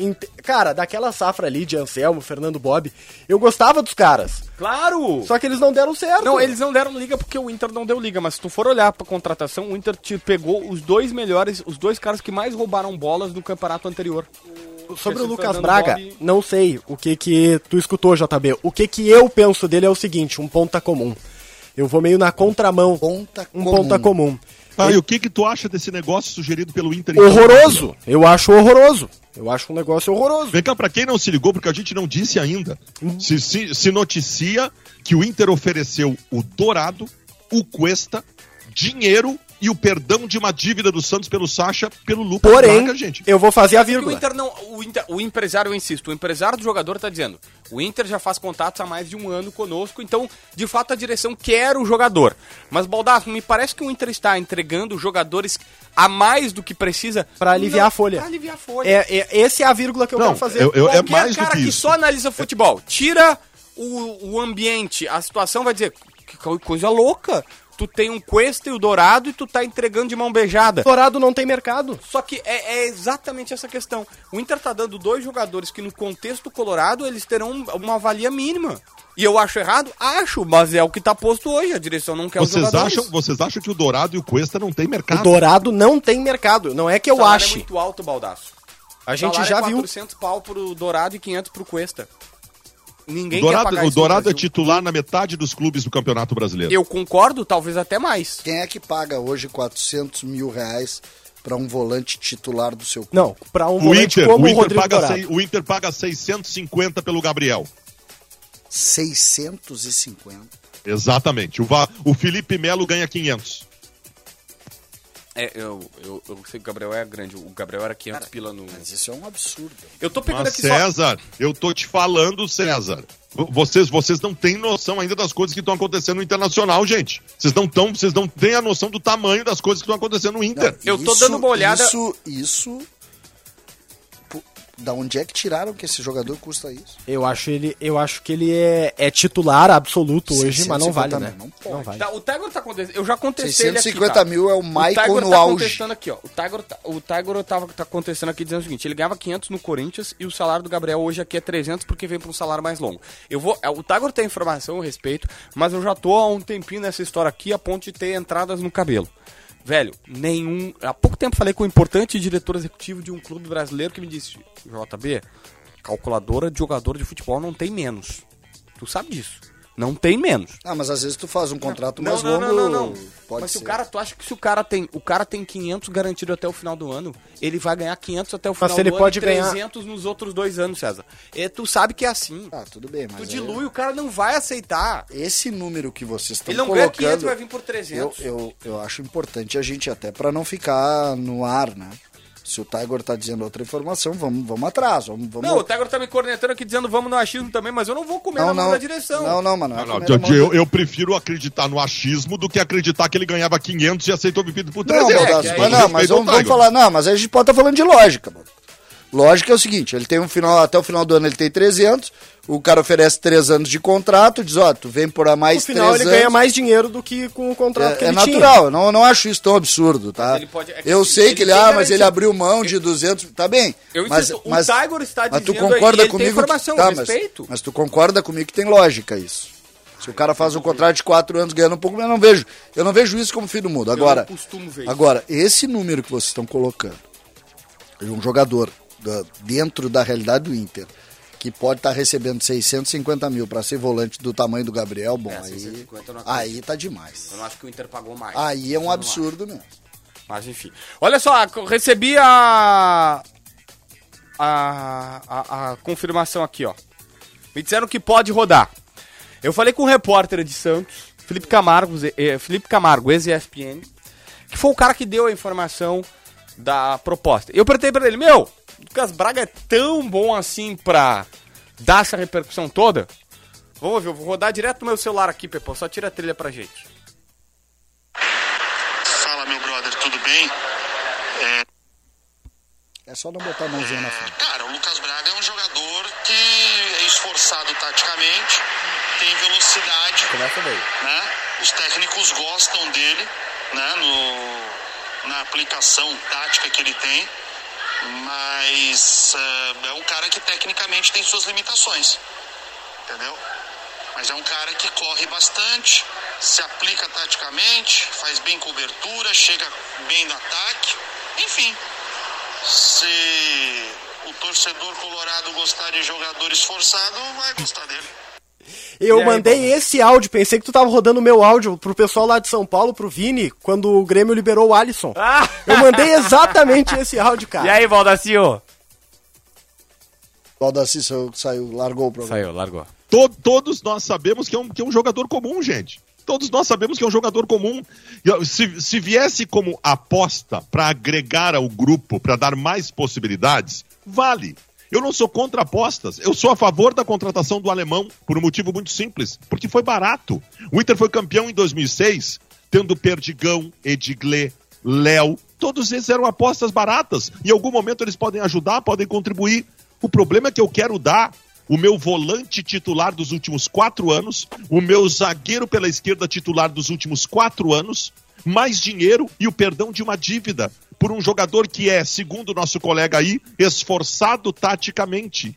Cara, daquela safra ali de Anselmo, Fernando Bob, eu gostava dos caras. Claro! Só que eles não deram certo. Não, eles não deram liga porque o Inter não deu liga, mas se tu for olhar pra contratação, o Inter te pegou os dois melhores, os dois caras que mais roubaram bolas no campeonato anterior. Sobre o Lucas Fernando Braga, Bob- não sei o que que tu escutou, JB. O que que eu penso dele é o seguinte, um ponta comum. Eu vou meio na contramão. Ponta um comum. ponta comum. Tá, e o que que tu acha desse negócio sugerido pelo Inter? Horroroso. Eu acho horroroso. Eu acho um negócio horroroso. Vem cá, pra quem não se ligou, porque a gente não disse ainda, se, se, se noticia que o Inter ofereceu o Dourado, o Cuesta, dinheiro e o perdão de uma dívida do Santos pelo Sacha, pelo Lucas Porém, Braga, gente. eu vou fazer a Porque o vírgula. Inter não. O, Inter- o empresário, eu insisto, o empresário do jogador tá dizendo: o Inter já faz contatos há mais de um ano conosco, então, de fato, a direção quer o jogador. Mas, Baldasso, me parece que o Inter está entregando jogadores a mais do que precisa Pra aliviar Não, a folha. Pra aliviar a folha. É, é, esse é a vírgula que eu Não, quero fazer. eu- eu- é Qualquer mais do cara que que, isso. só analisa futebol, tira o, o ambiente, a situação, vai dizer: que co- coisa louca. Tu tem um Cuesta e o Dourado e tu tá entregando de mão beijada. Dourado não tem mercado. Só que é, é exatamente essa questão. O Inter tá dando dois jogadores que, no contexto colorado, eles terão uma valia mínima. E eu acho errado? Acho, mas é o que tá posto hoje. A direção não quer os Vocês jogadores. acham, vocês acham que o Dourado e o Cuesta não tem O mercado? Dourado não tem mercado. Não é que O eu ache. é muito alto, Baldaço. A gente Salário já é viu. 400 pau pro Dourado e 500 pro Cuesta. Ninguém O Dourado, quer pagar o Dourado é titular na metade dos clubes do Campeonato Brasileiro. Eu concordo, talvez até mais. Quem é que paga hoje 400 mil reais para um volante titular do seu clube? Não, pra um O volante Inter, como o, o Inter Rodrigo paga Dourado. sei- o Inter paga 650 pelo Gabriel. 650. Exatamente. O, o Felipe Melo ganha 500. É, eu, eu, eu sei que o Gabriel é grande. O Gabriel era 500 pila no... Mas isso é um absurdo. Eu tô pegando Mas aqui só... César, eu tô te falando, César. Vocês, vocês não têm noção ainda das coisas que estão acontecendo no Internacional, gente. Vocês não tão, vocês não têm a noção do tamanho das coisas que estão acontecendo no Inter. Eu tô dando uma olhada- Isso, isso. Da onde é que tiraram que esse jogador custa isso? Eu acho ele, eu acho que ele é, é titular absoluto hoje, mas não vale, 650 né? mil, não pode. vale. Tá, o Tiger tá acontecendo. Eu já contestei ele aqui. 650 tá? mil é o Maicon Tiger no tá auge. contestando aqui, ó. O Tiger, tá- o Tiger tava tá contestando aqui dizendo o seguinte: ele ganhava 500 no Corinthians e o salário do Gabriel hoje aqui é 300 porque vem pra um salário mais longo. Eu vou, é, o Tiger tem informação a respeito, mas eu já tô há um tempinho nessa história aqui a ponto de ter entradas no cabelo. Velho, nenhum. Há pouco tempo falei com um importante diretor executivo de um clube brasileiro que me disse: JB, calculadora de jogador de futebol não tem menos. Tu sabe disso. Não tem menos. Ah, mas às vezes tu faz um contrato Não, mais não, longo. não, não, não. Pode Mas se ser. o cara, tu acha que se o cara tem, o cara tem 500 garantido até o final do ano, ele vai ganhar 500 até o final se ele do pode ano e ganhar- 300 nos outros dois anos, César. E tu sabe que é assim. Ah, tudo bem, mas tu aí- dilui, o cara não vai aceitar. esse número que vocês estão Ele não ganha colocando... 500 vai vir por eu, 300. eu, eu acho importante a gente até para não ficar no ar, né? Se o Tiger tá dizendo outra informação, vamos, vamos atrás. Vamos, vamos... Não, o Tiger tá me cornetando aqui dizendo vamos no achismo também, mas eu não vou comer não, na mão não, da direção. não, não, mano. Não, é não, eu, da- eu prefiro acreditar no achismo do que acreditar que ele ganhava 500 e aceitou bebida por Não, 300. Baldasso, é, mas, aí não, mas vamos, vamos falar, não, mas a gente pode estar falando de lógica, mano. Lógico é o seguinte, ele tem um final, até o final do ano ele tem 300, o cara oferece 3 anos de contrato, diz, ó, tu vem por a mais No final 3 ele anos. ganha mais dinheiro do que com o contrato que É, é ele natural, eu não, eu não acho isso tão absurdo, tá? Pode- é eu sei ele que ele, ah, mas ele abriu mão de 200, tá bem. Eu mas, insisto, o mas, Tiger está mas tu dizendo aí, concorda tem comigo informação, que, tá, mas, respeito. mas tu concorda comigo que tem lógica isso. Se o cara faz um contrato de 4 anos ganhando um pouco, eu não vejo, eu não vejo isso como fim do mundo. Agora, não costumo ver isso. agora esse número que vocês estão colocando, de um jogador da- dentro da realidade do Inter, que pode estar recebendo 650 mil para ser volante do tamanho do Gabriel, bom, É, aí, 650 eu não acredito. aí tá demais. Eu não acho que o Inter pagou mais. Aí é um absurdo mesmo. Mas enfim. Olha só, recebi a... a. a, a confirmação aqui, ó. Me disseram que pode rodar. Eu falei com o repórter de Santos, Felipe Camargo, eh, Felipe Camargo, ex-ESPN, que foi o cara que deu a informação da proposta. Eu perguntei pra ele, meu, o Lucas Braga é tão bom assim pra dar essa repercussão toda? Vamos ver, eu vou rodar direto no meu celular aqui, Pepão, só tira a trilha pra gente. Fala, meu brother, tudo bem? É só não botar a mãozinha na frente. Cara, o Lucas Braga é um jogador que é esforçado taticamente, tem velocidade, Começa daí. né? Os técnicos gostam dele, né? No, na aplicação tática que ele tem, mas eh, é um cara que tecnicamente tem suas limitações, entendeu? Mas é um cara que corre bastante, se aplica taticamente, faz bem cobertura, chega bem no ataque, enfim. Se o torcedor colorado gostar de jogador esforçado, vai gostar dele. Eu aí, mandei esse áudio, pensei que tu tava rodando o meu áudio pro pessoal lá de São Paulo, pro Vini, quando o Grêmio liberou o Alisson. (laughs) Ah! Eu mandei exatamente esse áudio, cara. E aí, Valdacio? O Aldaci saiu, largou o programa. Saiu, largou. To- todos nós sabemos que é, um, que é um jogador comum, gente. Todos nós sabemos que é um jogador comum. Se, se viesse como aposta para agregar ao grupo, para dar mais possibilidades, vale. Eu não sou contra apostas. Eu sou a favor da contratação do alemão por um motivo muito simples, porque foi barato. O Inter foi campeão em 2006, tendo Perdigão, Ediglé, Léo. Todos esses eram apostas baratas. Em algum momento eles podem ajudar, podem contribuir. O problema é que eu quero dar o meu volante titular dos últimos quatro anos, o meu zagueiro pela esquerda titular dos últimos quatro anos, mais dinheiro e o perdão de uma dívida por um jogador que é, segundo o nosso colega aí, esforçado taticamente.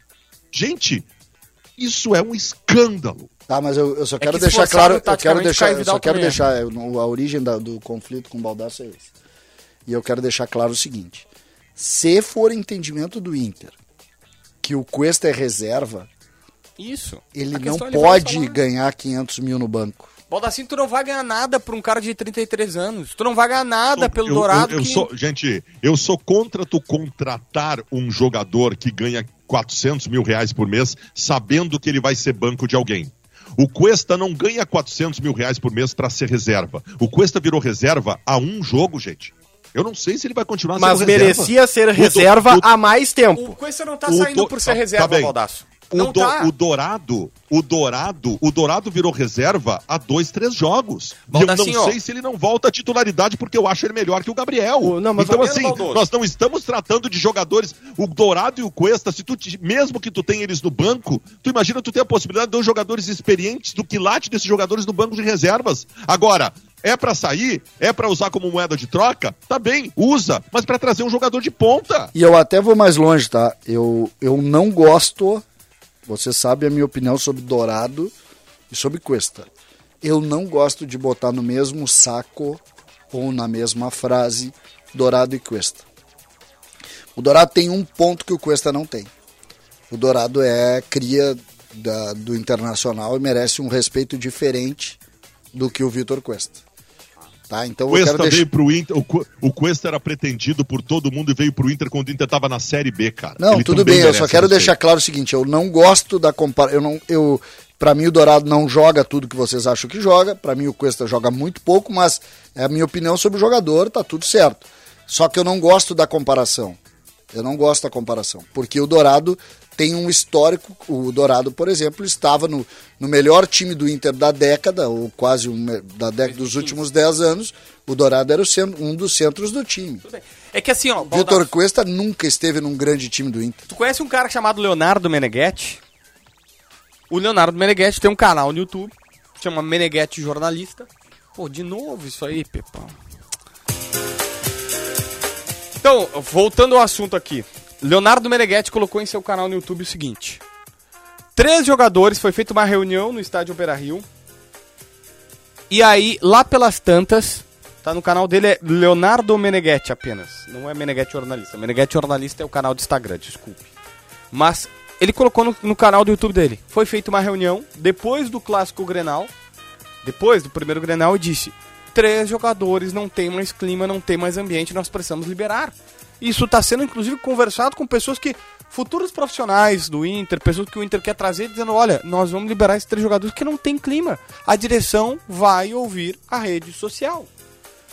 Gente, isso é um escândalo. Tá, mas eu, eu só quero que deixar claro, eu quero deixar, eu só quero também é. deixar, não- a origem da- do conflito com o Baldasso é esse. E eu quero deixar claro o seguinte, se for entendimento do Inter que o Cuesta é reserva, Isso. ele não é pode ganhar 500 mil no banco. Baldassinho, tu não vai ganhar nada por um cara de 33 anos. Tu não vai ganhar nada pelo eu, Dourado. Eu, eu que... sou, gente, eu sou contra tu contratar um jogador que ganha 400 mil reais por mês, sabendo que ele vai ser banco de alguém. O Cuesta não ganha 400 mil reais por mês para ser reserva. O Cuesta virou reserva a um jogo, gente. Eu não sei se ele vai continuar Mas sendo reserva. merecia ser O do- reserva o- há mais tempo. O Cuesta não tá O saindo do- por ser tá- reserva, tá bem. Baldaço. O, Não do- tá. o Dourado, o Dourado, o Dourado virou reserva há dois, três jogos. E eu não ó. sei se ele não volta à titularidade porque eu acho ele melhor que o Gabriel. O- não, mas então assim, nós não estamos tratando de jogadores, o Dourado e o Cuesta, se tu mesmo que tu tenha eles no banco, tu imagina tu ter a possibilidade de dois jogadores experientes do quilate desses jogadores no banco de reservas. Agora, é pra sair, é pra usar como moeda de troca, tá bem, usa, mas pra trazer um jogador de ponta. E eu até vou mais longe, tá? Eu, eu não gosto, você sabe a minha opinião sobre Dourado e sobre Cuesta. Eu não gosto de botar no mesmo saco ou na mesma frase Dourado e Cuesta. O Dourado tem um ponto que o Cuesta não tem. O Dourado é cria da- do Internacional e merece um respeito diferente do que o Vitor Cuesta. Tá? Então eu Cuesta quero deixar... veio pro Inter, o, o Cuesta era pretendido por todo mundo e veio pro Inter quando o Inter tava na Série B, cara. Não, Ele tudo bem, eu só quero deixar claro o seguinte, eu não gosto da comparação, eu não, eu, pra mim o Dourado não joga tudo que vocês acham que joga, pra mim o Cuesta joga muito pouco, mas é a minha opinião sobre o jogador, tá tudo certo. Só que eu não gosto da comparação. Eu não gosto da comparação. Porque o Dourado tem um histórico. O Dourado, por exemplo, estava no, no melhor time do Inter da década, ou quase um, da década dos últimos 10 anos. O Dourado era o centro, um dos centros do time. É que assim, ó, Vitor Cuesta nunca esteve num grande time do Inter. tu conhece um cara chamado Leonardo Meneghetti? O Leonardo Meneghetti tem um canal no YouTube, chama Meneghetti Jornalista. Pô, de novo isso aí, Pepão. Então, voltando ao assunto aqui. Leonardo Meneghetti colocou em seu canal no YouTube o seguinte. Três jogadores, foi feita uma reunião no estádio Opera Rio. E aí, lá pelas tantas, tá no canal dele, é Leonardo Meneghetti apenas. Não é Meneghetti Jornalista. Meneghetti Jornalista é o canal do Instagram, desculpe. Mas ele colocou no, no canal do YouTube dele. Foi feita uma reunião depois do clássico Grenal, depois do primeiro Grenal, e disse: três jogadores, não tem mais clima, não tem mais ambiente, nós precisamos liberar. Isso está sendo, inclusive, conversado com pessoas que. Futuros profissionais do Inter, pessoas que o Inter quer trazer, dizendo: olha, nós vamos liberar esses três jogadores que não tem clima. A direção vai ouvir a rede social.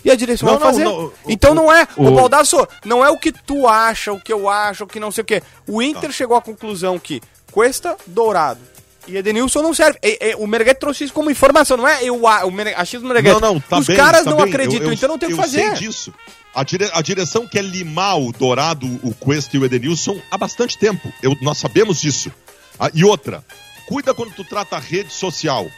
E a direção Não, vai fazer. não, não, o- então não é, o, o- Baldasso, não é o que tu acha, o que eu acho, o que não sei o que. O Inter Tá. chegou à conclusão que Cuesta, Dourado e Edenilson não serve. E- e- o Meneghete trouxe isso como informação, não é eu, a- o Mene, achismo do. Não, não, tá Os bem. caras tá não bem. acreditam, Eu- eu- então não tem o que eu fazer. sei disso. A, dire- a direção quer limar o Dourado, o Cuesta e o Edenilson há bastante tempo. Eu- nós sabemos disso. Ah, e outra, cuida quando tu trata a rede social.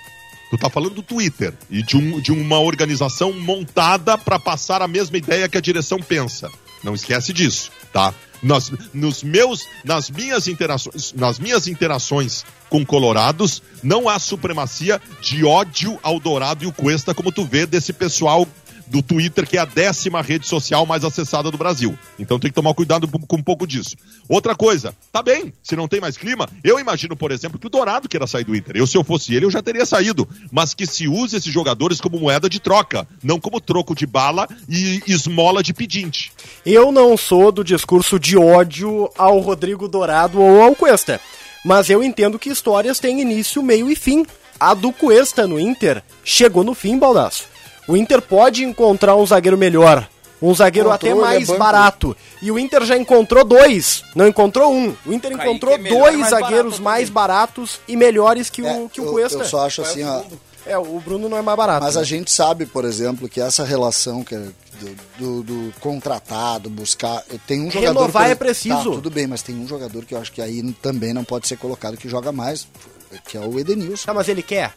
Tu tá falando do Twitter e de, um- de uma organização montada para passar a mesma ideia que a direção pensa. Não esquece disso, tá? Nas, nos meus, nas minhas interações, nas minhas interações com colorados, não há supremacia de ódio ao Dourado e o Cuesta, como tu vê desse pessoal do Twitter, que é a décima rede social mais acessada do Brasil. Então tem que tomar cuidado com um pouco disso. Outra coisa, tá bem, se não tem mais clima, eu imagino, por exemplo, que o Dourado queira sair do Inter. Eu, se eu fosse ele, eu já teria saído. Mas que se use esses jogadores como moeda de troca, não como troco de bala e esmola de pedinte. Eu não sou do discurso de ódio ao Rodrigo Dourado ou ao Cuesta. Mas eu entendo que histórias têm início, meio e fim. A do Cuesta no Inter chegou no fim, Baldaço. O Inter pode encontrar um zagueiro melhor. Um zagueiro Encontrou, até é mais banco. barato. E o Inter já encontrou dois. Não encontrou um. O Inter Kaique encontrou é melhor dois mais zagueiros barato mais baratos e melhores que o, É, que o eu, Cuesta. eu só acho assim, ó. É, o Bruno não é mais barato. Mas né? a gente sabe, por exemplo, que essa relação que é do, do, do contratado, buscar. Tem um jogador. Renovar é preciso. Tá, tudo bem, mas tem um jogador que eu acho que aí também não pode ser colocado que joga mais, que é o Edenilson. Tá, mas ele quer.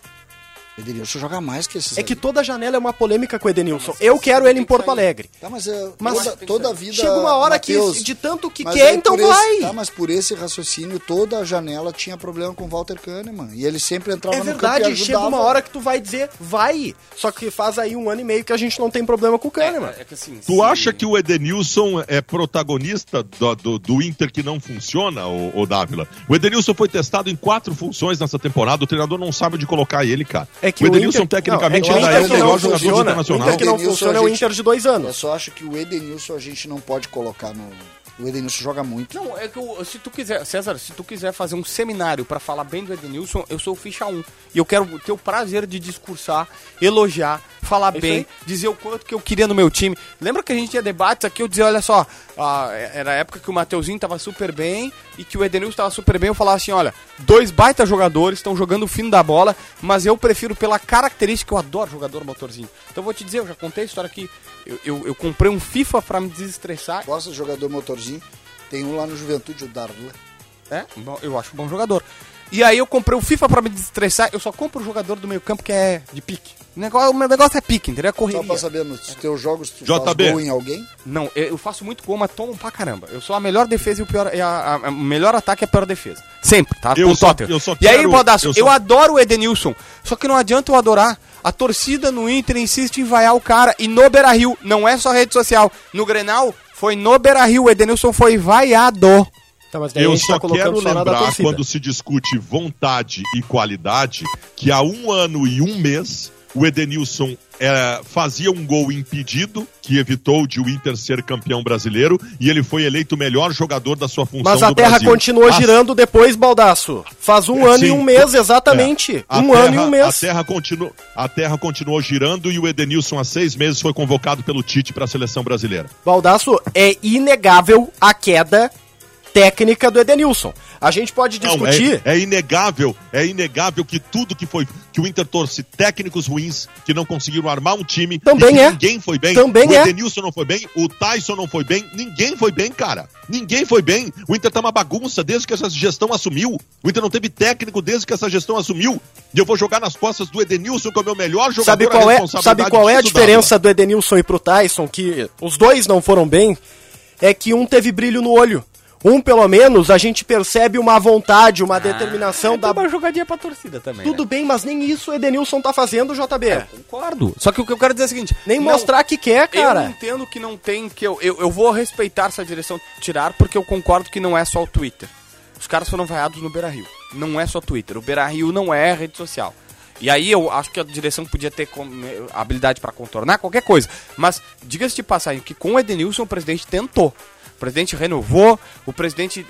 O Edenilson joga mais que esses. É que toda janela é uma polêmica com o Edenilson. Eu quero ele em Porto Alegre. Tá, mas, é, Mas toda, toda a vida. Chega uma hora Matheus, que de tanto que quer, aí então esse- vai. tá, mas por esse raciocínio, toda a janela tinha problema com o Walter Kahneman. E ele sempre entrava É no campo e verdade, ajudava. chega uma hora que tu vai dizer, vai. Só que faz aí um ano e meio que a gente não tem problema com o Kahneman. É que assim, Tu se- acha que o Edenilson é protagonista do, do, do Inter que não funciona, o, Dávila? O Edenilson foi testado em quatro funções nessa temporada, o treinador não sabe onde colocar ele, cara. É que o Edenilson, Inter- tecnicamente, não, é que o ainda é o que não melhor jogador funciona, internacional. O Inter que não Edenilson, funciona é o Inter de dois Eu anos. só acho que o Edenilson a gente não pode colocar no. O Edenilson joga muito. Não, é que eu- se tu quiser, César, se tu quiser fazer um seminário pra falar bem do Edenilson, eu sou o ficha 1. E eu quero ter o prazer de discursar, elogiar, falar isso bem, dizer o quanto que eu queria no meu time. Lembra que a gente tinha debates aqui, eu dizia, olha só, ah, era a época que o Mateuzinho tava super bem e que o Edenilson tava super bem, eu falava assim, olha, dois baita jogadores, estão jogando o fino da bola, mas eu prefiro pela característica, eu adoro jogador motorzinho. Então eu vou te dizer, eu já contei a história aqui, eu, eu, eu comprei um FIFA pra me desestressar, Gosta de jogador motorzinho. Tem um lá no Juventude, o Darlan. É, eu acho um bom jogador. E aí eu comprei o FIFA pra me desestressar. Eu só compro o jogador do meio campo que é de pique. O negócio, o meu negócio é pique, entendeu? É Só correria. pra saber, nos teus jogos, tu JB. faz gol em alguém? Não, eu eu faço muito gol, mas tomo pra caramba. Eu sou a melhor defesa e o pior. a- a- a- melhor ataque é a pior defesa. Sempre, tá? Eu Com só- eu só E aí, Baldasso, eu, eu só- adoro o Edenilson. Só que não adianta eu adorar. A torcida no Inter insiste em vaiar o cara. E no Beira Rio, não é só rede social. No Grenal, foi no Beira Rio. O Edenilson foi vaiado. Tá, mas a Eu gente só tá quero lembrar, quando se discute vontade e qualidade, que há um ano e um mês, o Edenilson é, fazia um gol impedido, que evitou de o Inter ser campeão brasileiro, e ele foi eleito o melhor jogador da sua função Mas a Terra Brasil. continuou A- girando depois, Baldaço. Faz um ano Sim. e um mês, exatamente. É. A Um terra- ano e um A mês. terra, continuou, a terra continuou girando e o Edenilson, há seis meses, foi convocado pelo Tite para a seleção brasileira. Baldaço, é inegável a queda técnica do Edenilson. A gente pode Não, discutir. é, é inegável, é inegável que tudo que foi que o Inter trouxe técnicos ruins que não conseguiram armar um time, Também que é. ninguém foi bem. Também o é. Edenilson não foi bem, o Tyson não foi bem, ninguém foi bem, cara. Ninguém foi bem. O Inter tá uma bagunça desde que essa gestão assumiu. O Inter não teve técnico desde que essa gestão assumiu. E eu vou jogar nas costas do Edenilson, que é o meu melhor jogador. Sabe qual, é, sabe qual é a diferença do Edenilson e pro Tyson? Que os dois não foram bem. É que um teve brilho no olho. Um, pelo menos, a gente percebe uma vontade, uma determinação É da. uma jogadinha pra torcida também. Tudo né? bem, mas nem isso o Edenilson tá fazendo, JB. Concordo. Só que o que eu quero dizer é o seguinte: Nem não- mostrar que quer, Eu cara. entendo que não tem que eu, eu, eu vou respeitar se a direção tirar, porque eu concordo que não é só o Twitter. Os caras foram vaiados no Beira Rio. Não é só Twitter. O Beira Rio não é rede social. E aí eu acho que a direção podia ter com- habilidade pra contornar qualquer coisa. Mas diga-se de passagem que com o Edenilson o presidente tentou. O presidente renovou, o presidente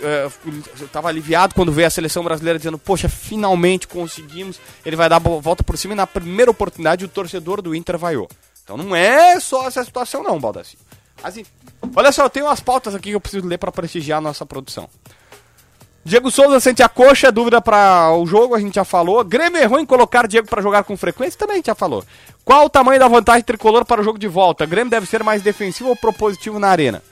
estava aliviado quando veio a seleção brasileira dizendo, poxa, finalmente conseguimos. Ele vai dar a volta por cima e na primeira oportunidade o torcedor do Inter vaiou. Então não é só essa situação não, Baldassi. Assim, olha só, eu tenho umas pautas aqui que eu preciso ler para prestigiar a nossa produção. Diego Souza sente a coxa, dúvida para o jogo, a gente já falou. Grêmio errou em colocar Diego para jogar com frequência, também a gente já falou. Qual o tamanho da vantagem tricolor para o jogo de volta? Grêmio deve ser mais defensivo ou propositivo na arena?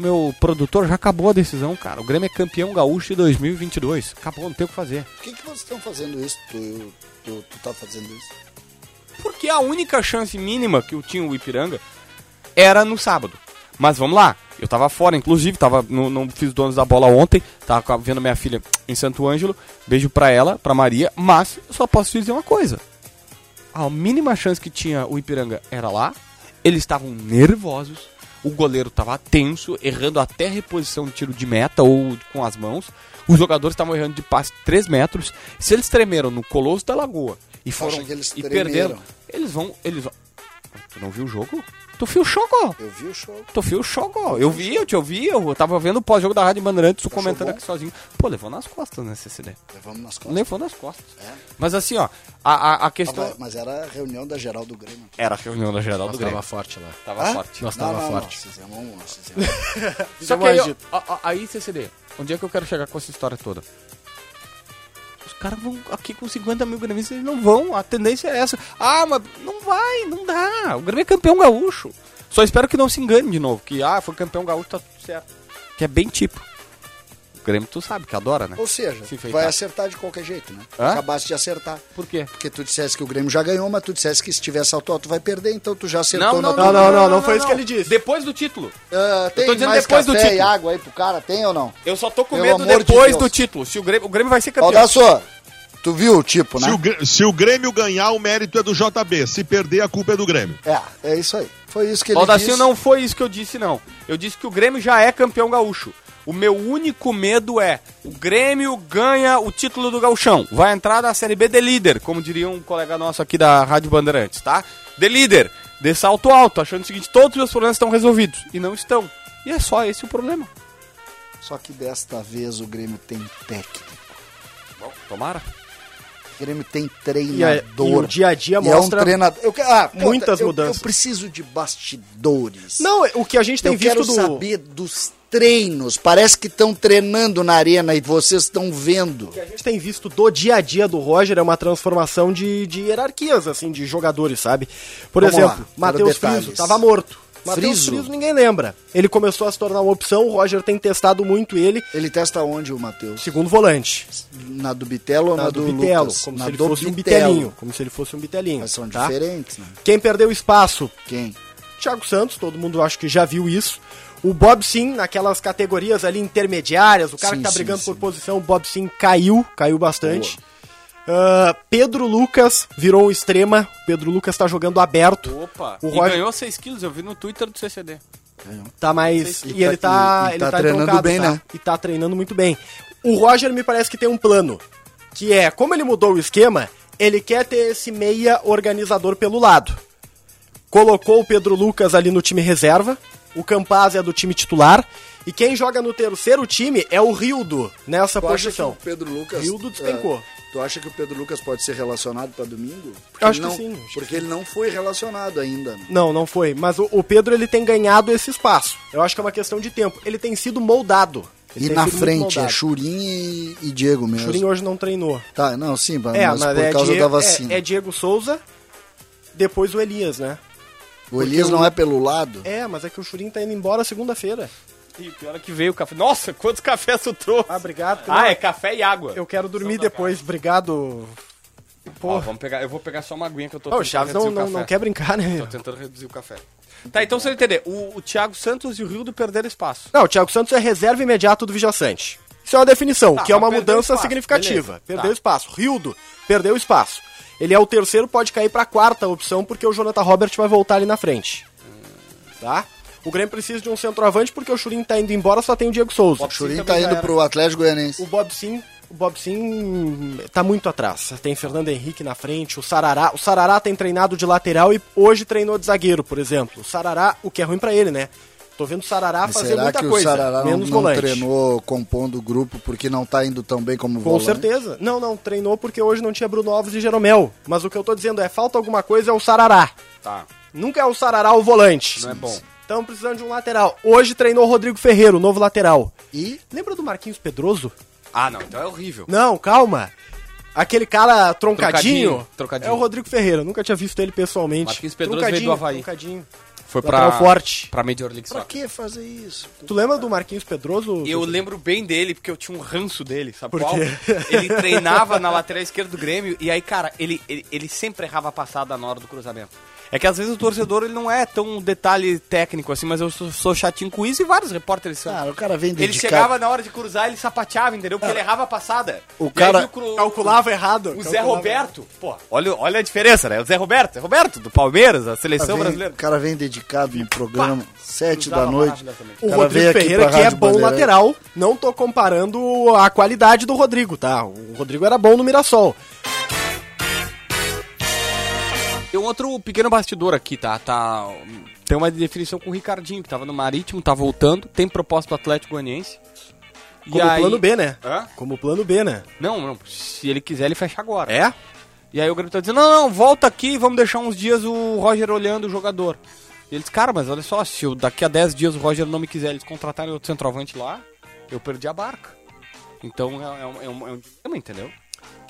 Meu produtor já acabou a decisão, cara. O Grêmio é campeão gaúcho de 2022. Acabou, não tem o que fazer. Por que, que vocês estão fazendo isso? Tu, tu, tu tá fazendo isso? Porque a única chance mínima que eu tinha o Ipiranga era no sábado. Mas vamos lá, eu tava fora, inclusive, tava, não, não fiz donos da bola ontem, tava vendo minha filha em Santo Ângelo, beijo pra ela, pra Maria, mas eu só posso te dizer uma coisa. A mínima chance que tinha o Ipiranga era lá, eles estavam nervosos, o goleiro tava tenso, errando até reposição de tiro de meta ou com as mãos, os jogadores estavam errando de passe 3 metros, se eles tremeram no Colosso da Lagoa e foram e tremeram? perderam, eles vão, eles vão... Tu não viu o jogo? Tu viu o jogo? Eu vi o show. Tu viu o jogo? Eu vi, eu te ouvi, eu tava vendo o pós-jogo da Rádio Bandeirantes, tu comentando bom? aqui sozinho. Pô, levou nas costas, né, CCD? Levamos nas costas. Levou nas costas. É. Mas assim, ó, a, a, a questão... Tava- mas era a reunião da geral do Grêmio. Era a reunião da geral do Nós Grêmio. tava forte lá. Tava Hã? forte. Nós Não, tava não, forte. Não, fizemos um, nós fizemos. (laughs) Só que aí, ó, aí, CCD, onde é que eu quero chegar com essa história toda? Os caras vão aqui com 50 mil gremistas, eles não vão. A tendência é essa. Ah, mas não vai, não dá. O Grêmio é campeão gaúcho. Só espero que não se engane de novo. Que, ah, foi campeão gaúcho, tá tudo certo. Que é bem tipo. O Grêmio tu sabe que adora, né? Ou seja, vai acertar de qualquer jeito, né? Hã? Acabaste de acertar. Por quê? Porque tu dissesse que o Grêmio já ganhou, mas tu dissesse que se tiver salto alto vai perder, então tu já acertou Não, não, na não, não, não, não foi isso que ele disse. Depois do título. Ah, tem tô dizendo mais depois do café e título. água aí pro cara? Tem ou não? Eu só tô com medo depois do título. Se o Grêmio, o Grêmio vai ser campeão. Baldasso, tu viu o tipo, né? Se o, Grê- se o Grêmio ganhar, o mérito é do JB. Se perder, a culpa é do Grêmio. É, é isso aí. Foi isso que ele Baldacinho disse. não foi isso que eu disse, não. Eu disse que o Grêmio já é campeão gaúcho. O meu único medo é o Grêmio ganha o título do gauchão. Vai entrar na Série B de líder, como diria um colega nosso aqui da Rádio Bandeirantes, tá? De líder, de salto alto, achando o seguinte, todos os meus problemas estão resolvidos. E não estão. E é só esse o problema. Só que desta vez o Grêmio tem técnico. Bom, tomara. O Grêmio tem E, a- treinador. e o dia a dia E é um mostra. treinador. Eu, que- ah, muitas eu- mudanças. Eu preciso de bastidores. Não, o que a gente tem eu visto quero do. saber dos treinos. Parece que estão treinando na arena e vocês estão vendo. O que a gente tem visto do dia a dia do Roger é uma transformação de, de hierarquias, assim, de jogadores, sabe? Por Vamos exemplo, Matheus. Friso tava morto. Matheus Friso? Ninguém lembra. Ele começou a se tornar uma opção, o Roger tem testado muito ele, Ele testa onde, o Matheus? segundo volante. Na do Bitelo ou na, Na do, do Bitelo, Lucas? como na se ele fosse um bitelinho. Como se ele fosse um bitelinho. Mas são tá? diferentes, né? Quem perdeu espaço, Quem? Thiago Santos, todo mundo acho que já viu isso. O Bob Sim, naquelas categorias ali intermediárias, o cara Sim, que tá sim, brigando sim. por posição, o Bob Sim caiu, caiu bastante. Ah, Pedro Lucas virou um extrema, Pedro Lucas tá jogando aberto, Opa, O e Roger- ganhou 6 quilos, eu vi no Twitter do CCD. tá mais... E E, ele tá- tá, e- e ele tá tá treinando bem, tá? né? E tá treinando muito bem. O Roger me parece que tem um plano, que é, como ele mudou o esquema, Ele quer ter esse meia organizador pelo lado. Colocou o Pedro Lucas ali no time reserva, o Campaz é do time titular, e quem joga no terceiro time é o Rildo, nessa Tu acha que posição. o Pedro Lucas. Rildo despencou. é, tu acha que o Pedro Lucas pode ser relacionado para domingo? Porque acho ele que não, sim, Porque ele não foi relacionado ainda. né? Não, não foi. Mas o, o Pedro ele tem ganhado esse espaço. Eu acho que é uma questão de tempo. Ele tem sido moldado. Ele E na frente é. Churin e, e Diego mesmo. Churinho hoje não treinou. Tá, não, sim, mas, É, mas mas por é, causa Diego, da vacina. é, é Diego Souza, depois o Elias, né? O Elias não o- é pelo lado? É, mas é que o Churinho tá indo embora segunda-feira. E pior é que veio o café. Nossa, quantos cafés tu trouxe? Ah, obrigado. Ah, é café e água. Eu quero dormir depois, obrigado. Ó, Pô, vamos pegar, eu vou pegar só uma aguinha que eu tô Ô, o tentando Chaves não, o não, café. não quer brincar, né? Tô tentando reduzir o café. Tá, então você vai entender. O, o Thiago Santos e o Rildo perderam espaço. Não, o Thiago Santos é reserva imediato do Vijaçante. Isso é uma definição, Tá, que é uma mudança espaço, significativa. beleza, Perdeu tá. espaço. Rildo, perdeu espaço. Ele é o terceiro, pode cair pra quarta opção, porque o Jonathan Robert vai voltar ali na frente. Tá? O Grêmio precisa de um centroavante, porque o Churin tá indo embora, só tem o Diego Souza. O Churin tá indo pro Atlético Goianense. O Bob Sim, o Bob Sim tá muito atrás. Tem Fernando Henrique na frente, o Sarará, o Sarará tem treinado de lateral e hoje treinou de zagueiro, por exemplo. O Sarará, o que é ruim pra ele, né? Tô vendo o Sarará Mas fazer será muita que o coisa, Sarará não, menos não volante. treinou compondo o grupo porque não tá indo tão bem como Com volante? certeza. Não, não, treinou porque hoje não tinha Bruno Alves e Jeromel. Mas o que eu tô dizendo é, falta alguma coisa é o Sarará. Tá. Nunca é o Sarará o volante. Não é bom. Estamos precisando de um lateral. Hoje treinou o Rodrigo Ferreiro, o novo lateral. E Lembra do Marquinhos Pedroso? Ah, não, então é horrível. Não, calma. Aquele cara troncadinho, Troncadinho, troncadinho. é o Rodrigo Ferreira. Eu nunca tinha visto ele pessoalmente. Marquinhos Pedroso Troncadinho, veio do Havaí. Troncadinho. Foi pra, forte. pra Major League pra Soccer. que fazer isso? Tu lembra do Marquinhos Pedroso? Eu lembro bem dele, porque eu tinha um ranço dele, sabe Por qual? quê? (laughs) Ele treinava na (laughs) lateral esquerda do Grêmio, e aí, cara, ele, ele, ele sempre errava a passada na hora do cruzamento. É que às vezes o torcedor ele não é tão detalhe técnico assim, mas eu sou, sou chatinho com isso e vários repórteres são. Cara, o cara vem ele dedicado. chegava na hora de cruzar, ele sapateava, entendeu? Porque ele errava a passada. O E aí cara o cru- Calculava errado. O Zé calculava Roberto, pô, olha, olha a diferença, né? O Zé Roberto, Zé Roberto, do Palmeiras, a O seleção cara vem- brasileira. O cara vem dedicado no programa, sete da noite. O cara Rodrigo Ferreira, que é bom lateral, não tô comparando a qualidade do Rodrigo, tá? O Rodrigo era bom no Mirassol. Tem outro pequeno bastidor aqui, tá? tá tem uma definição com o Ricardinho, que tava no Marítimo, tá voltando, tem proposta do Atlético Goianiense. Como aí- plano B, né? Hã? Como plano B, né? Não, não, se ele quiser, ele fecha agora. É? E aí o Grêmio tá dizendo, não, não, volta aqui, vamos deixar uns dias o Roger olhando o jogador. E eles, cara, mas olha só, se eu- daqui a 10 dias o Roger não me quiser, eles contratarem outro centroavante lá, eu perdi a barca. Então é, é um, é um, é um dilema, entendeu?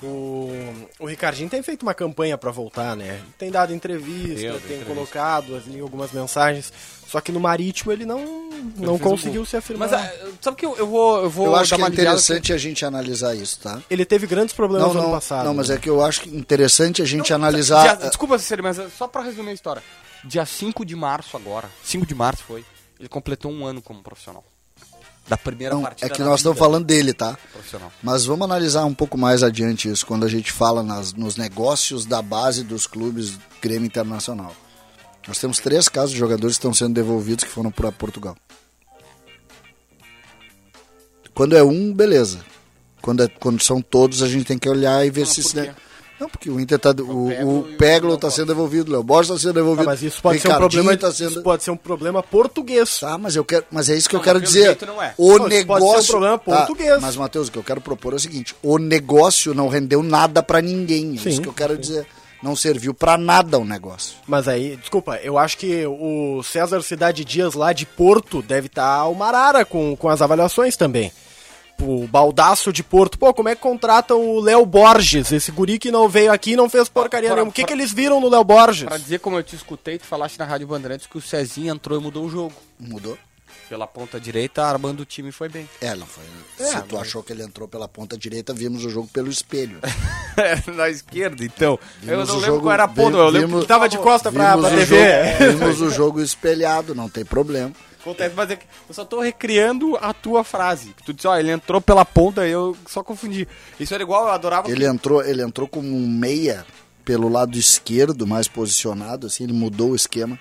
O, o Ricardinho tem feito uma campanha pra voltar, né? Tem dado entrevista, Deu, deu tem entrevista. colocado ali algumas mensagens. Só que no Marítimo ele não, não fez um conseguiu gol. se afirmar. Mas ah, sabe que eu, eu vou, eu vou Eu acho que é interessante a gente analisar isso, tá? Ele teve grandes problemas Não, no ano não, passado. não, mas né? é que eu acho que interessante a gente Dia- analisar. desculpa, sério, mas é só pra resumir a história. Dia 5 de março agora, 5 de março foi, ele completou um ano como profissional. Da primeira Não, partida é que nós estamos falando dele, tá? Mas vamos analisar um pouco mais adiante isso, quando a gente fala nas, nos negócios da base dos clubes Grêmio Internacional. Nós temos três casos de jogadores que estão sendo devolvidos que foram para Portugal. Quando é um, beleza. Quando, é, quando são todos, a gente tem que olhar e ver se... por se? Não, porque o Inter tá... O, Peglo o o Peglo está sendo devolvido, o Léo Borges está sendo devolvido. Ah, mas isso pode ser um problema. tá sendo... Isso pode ser um problema português. Tá, mas eu quero, mas é isso que Não, eu quero pelo dizer. jeito não é. O Não, isso pode ser um negócio problema Tá, português. mas Matheus, o que eu quero propor é o seguinte: o negócio não rendeu nada pra ninguém. É Sim, isso que eu quero dizer. Não serviu pra nada o negócio. Mas aí, desculpa, eu acho que o César Cidade Dias lá de Porto deve estar o Marara com, com as avaliações também. O baldaço de Porto. Pô, como é que contratam o Léo Borges? Esse guri que não veio aqui e não fez porcaria Pra- nenhuma. O que, pra- que eles viram no Léo Borges? Pra dizer como eu te escutei, tu falaste na Rádio Bandeirantes que o Cezinha entrou e mudou o jogo. Mudou? Pela ponta direita, armando o time foi bem. É, não foi. É, Se tu mas- achou que ele entrou pela ponta direita, vimos o jogo pelo espelho. (laughs) na esquerda, então. eu Vimos não o lembro jogo- qual era a ponta, vi- eu lembro vimos- que Tava de costa pra, vimos, pra TV. jogo, vimos o jogo espelhado, não tem problema. Acontece, mas é que eu só tô recriando a tua frase. Que Tu disse, ó, ele entrou pela ponta e eu só confundi. Isso era igual, eu adorava. Ele entrou, ele entrou como um meia pelo lado esquerdo, mais posicionado, assim, ele mudou o esquema.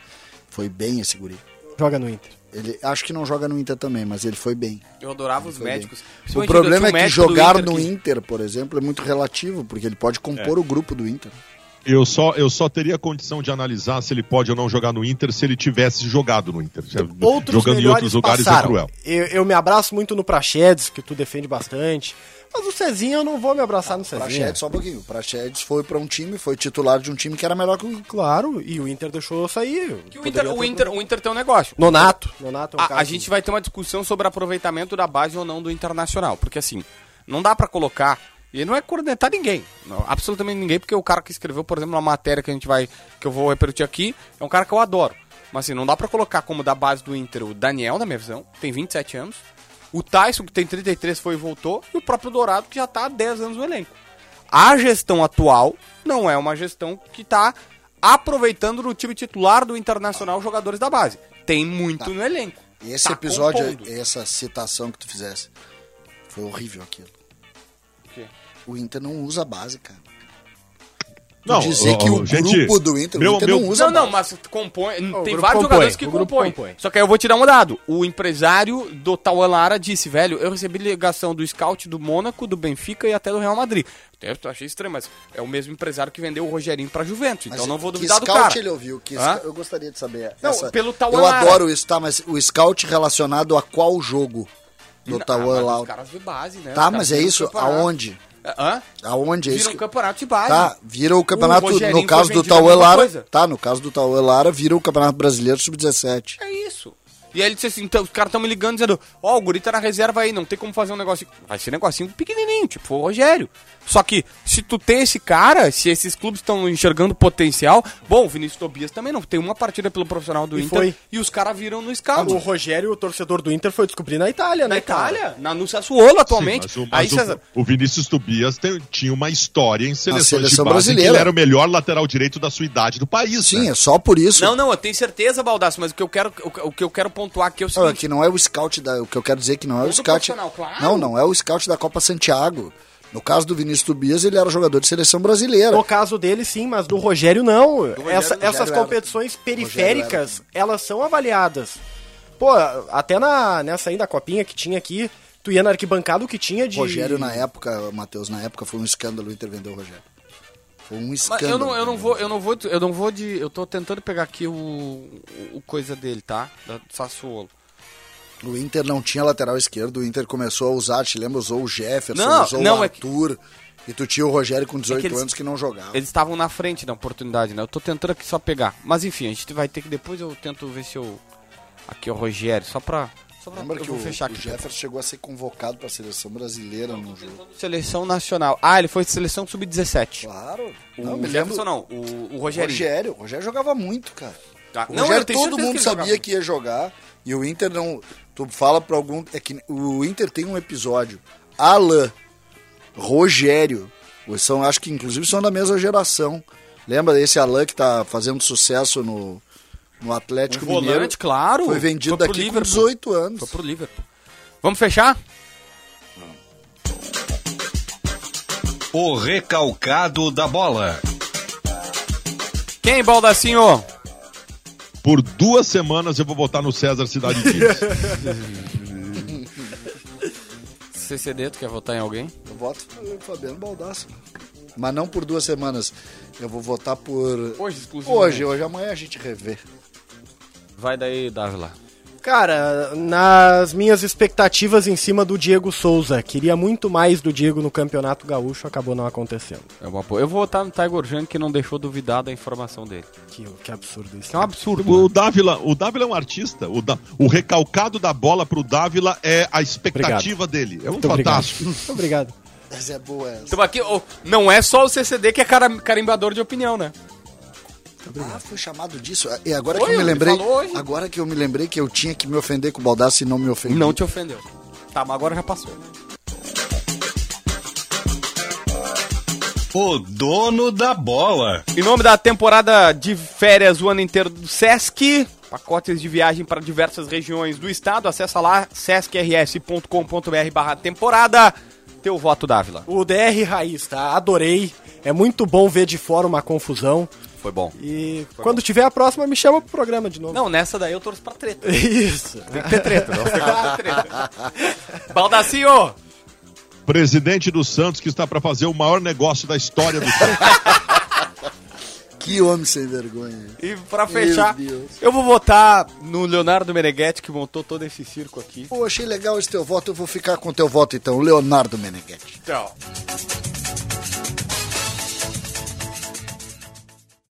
Foi bem esse guri. Joga no Inter. Ele acho que não joga no Inter também, mas ele foi bem. Eu adorava os Foi bem. médicos. O problema é que jogar Inter no que- Inter, por exemplo, é muito relativo, porque ele pode compor É. o grupo do Inter. Eu só, eu só teria condição de analisar se ele pode ou não jogar no Inter se ele tivesse jogado no Inter. Outros Jogando em outros lugares é passaram. cruel. Eu, eu me abraço muito no Praxedes, que tu defende bastante. Mas o Cezinha eu não vou me abraçar no Cezinha. Praxedes, só um pouquinho. O Praxedes foi pra um time, foi titular de um time que era melhor que o Claro, e o Inter deixou sair. Que o, Inter, o, Inter, o Inter tem um negócio. Nonato. Nonato é um A, a gente vai ter uma discussão sobre aproveitamento da base ou não do Internacional. Porque assim, não dá pra colocar. E não é cornetar ninguém. não, absolutamente ninguém, porque o cara que escreveu, por exemplo, uma matéria que a gente vai. que eu vou repetir aqui, é um cara que eu adoro. Mas assim, não dá pra colocar como da base do Inter o Daniel, na minha visão, tem 27 anos. O Tyson, que tem 33, foi e voltou. E o próprio Dourado, que já tá há 10 anos no elenco. A gestão atual não é uma gestão que tá aproveitando no time titular do Internacional os jogadores da base. Tem muito no elenco. E esse Tá episódio, compondo. essa citação que tu fizesse, foi horrível aquilo. O Inter não usa base, cara. Tu Não, dizer ó, que o gente, grupo do Inter, meu- o Inter meu- não usa Não, não, mas compõe. tem vários compõe, jogadores que compõem. compõe. Só que aí eu vou te dar um dado. O empresário do Tauan Lara disse, velho, eu recebi ligação do scout do Mônaco, do Benfica e até do Real Madrid. Eu achei estranho, mas é o mesmo empresário que vendeu o Rogerinho pra Juventus. Mas Então não vou que duvidar do scout cara. ele ouviu? Que Eu gostaria de saber. Não, essa- pelo Tauan Eu adoro isso, tá? Mas o scout relacionado a qual jogo do Ah, mas lá? Os caras de base, né? Tá, mas é isso? Aonde? Hã? Aonde é Vira isso? um que- campeonato de base. Tá, vira o campeonato, Rogerinho no caso do Tauan mesma Lara, tá, no caso do Tauan Lara, vira o Campeonato Brasileiro Sub-17. É isso. E aí ele disse assim, então, os caras estão me ligando dizendo, ó, o guri tá na reserva aí, não tem como fazer um negócio. Vai ser um negocinho pequenininho, tipo, foi o Rogério. Só que, se tu tem esse cara, se esses clubes estão enxergando potencial, bom, o Vinícius Tobias também não tem uma partida pelo profissional do E Inter foi. e os caras viram no O scout. Rogério, o torcedor do Inter, foi descobrir na Itália, Na né, cara? Itália, na, no Sassuolo atualmente. Sim, mas o, aí, mas o- César, o Vinícius Tobias tem- tinha uma história em seleções seleção de base brasileira. ele era o melhor lateral direito da sua idade do país. Sim, né? é só por isso. Não, não, eu tenho certeza, Baldasso, mas o que eu quero, o, o que eu quero pontuar aqui é o Não, é seguinte. que não é o scout da. O que eu quero dizer é que não é o Ou do scout. claro. Não, não é o scout da Copa Santiago. No caso do Vinícius Tobias, ele era jogador de seleção brasileira. No caso dele, sim, mas do Rogério, não. Essa- Rogério essas era. competições periféricas, elas são avaliadas. Pô, até na, nessa aí da copinha que tinha aqui, tu ia na arquibancada o que tinha de... Rogério, na época, Matheus, na época foi um escândalo o Inter vender o Rogério. Foi um Mas escândalo. eu não, eu não vou, eu não vou, eu não vou de, eu tô tentando pegar aqui o, o, coisa dele, tá? Da do Sassuolo. O Inter não tinha lateral esquerdo, o Inter começou a usar, te lembra, usou o Jefferson, Não, usou não, o é que- Arthur. E tu tinha o Rogério com 18 eles- anos que não jogava. Eles estavam na frente da oportunidade, né? Eu tô tentando aqui só pegar. Mas enfim, a gente vai ter que depois eu tento ver se eu aqui é o Rogério, só pra só pra Lembra eu que vou o, fechar o aqui. Jefferson chegou a ser convocado para a seleção brasileira no jogo. Seleção nacional. Ah, ele foi seleção sub-17. Claro. O Não, me lembro. Jefferson não, o, o Rogério. Rogério. O Rogério jogava muito, cara. Tá. O Não, Rogério tenho todo mundo que sabia que ia jogar. E o Inter não. Tu fala pra algum. É que o Inter tem um episódio. Alain, Rogério. São, acho que inclusive são da mesma geração. Lembra desse Alain que tá fazendo sucesso no, no Atlético Um volante, Mineiro? claro. Foi vendido Foi daqui com Liverpool. 18 anos. Foi pro Liverpool. Vamos fechar? O recalcado da bola. Quem, Baldacinho? Por duas semanas eu vou votar no César Cidade Dias. (laughs) CCD, tu quer votar em alguém? Eu voto no Fabiano Baldasso. Mas não por duas semanas. Eu vou votar por. Hoje, exclusivamente. Hoje, hoje. Amanhã a gente revê. Vai daí, Dávila. Cara, nas minhas expectativas em cima do Diego Souza, queria muito mais do Diego no Campeonato Gaúcho, acabou não acontecendo. É uma boa. Eu vou votar no Tiger Jang que não deixou duvidar da informação dele. Que, que absurdo isso. Que é um absurdo. o Dávila, o Dávila é um artista. O, da- o recalcado da bola pro Dávila é a expectativa dele. É um Muito fantástico. obrigado. (laughs) Muito obrigado. Mas é boa essa. Então aqui, oh, não é só o CCD que é cara- carimbador de opinião, né? Ah, foi chamado disso. E agora Foi, que eu me lembrei. Agora que eu me lembrei que eu tinha que me ofender com o Baldassi e não me ofendi. Não te ofendeu. Tá, mas agora já passou. O dono da bola. Em nome da temporada de férias o ano inteiro do Sesc, pacotes de viagem para diversas regiões do estado, acessa lá sescrs.com.br barra temporada. Teu voto, Dávila. O DR Raiz, tá? Adorei. É muito bom ver de fora uma confusão. Foi bom. E quando tiver a próxima, me chama pro programa de novo. Não, nessa daí eu torço pra treta. Isso. Tem que ter treta, não (laughs) tem que ter treta. Baldacinho! Presidente do Santos que está para fazer o maior negócio da história do Santos. (laughs) Que homem sem vergonha. E pra fechar, eu vou votar no Leonardo Meneghetti, que montou todo esse circo aqui. Pô, achei legal esse teu voto, eu vou ficar com o teu voto então, Leonardo Meneghetti. Tchau.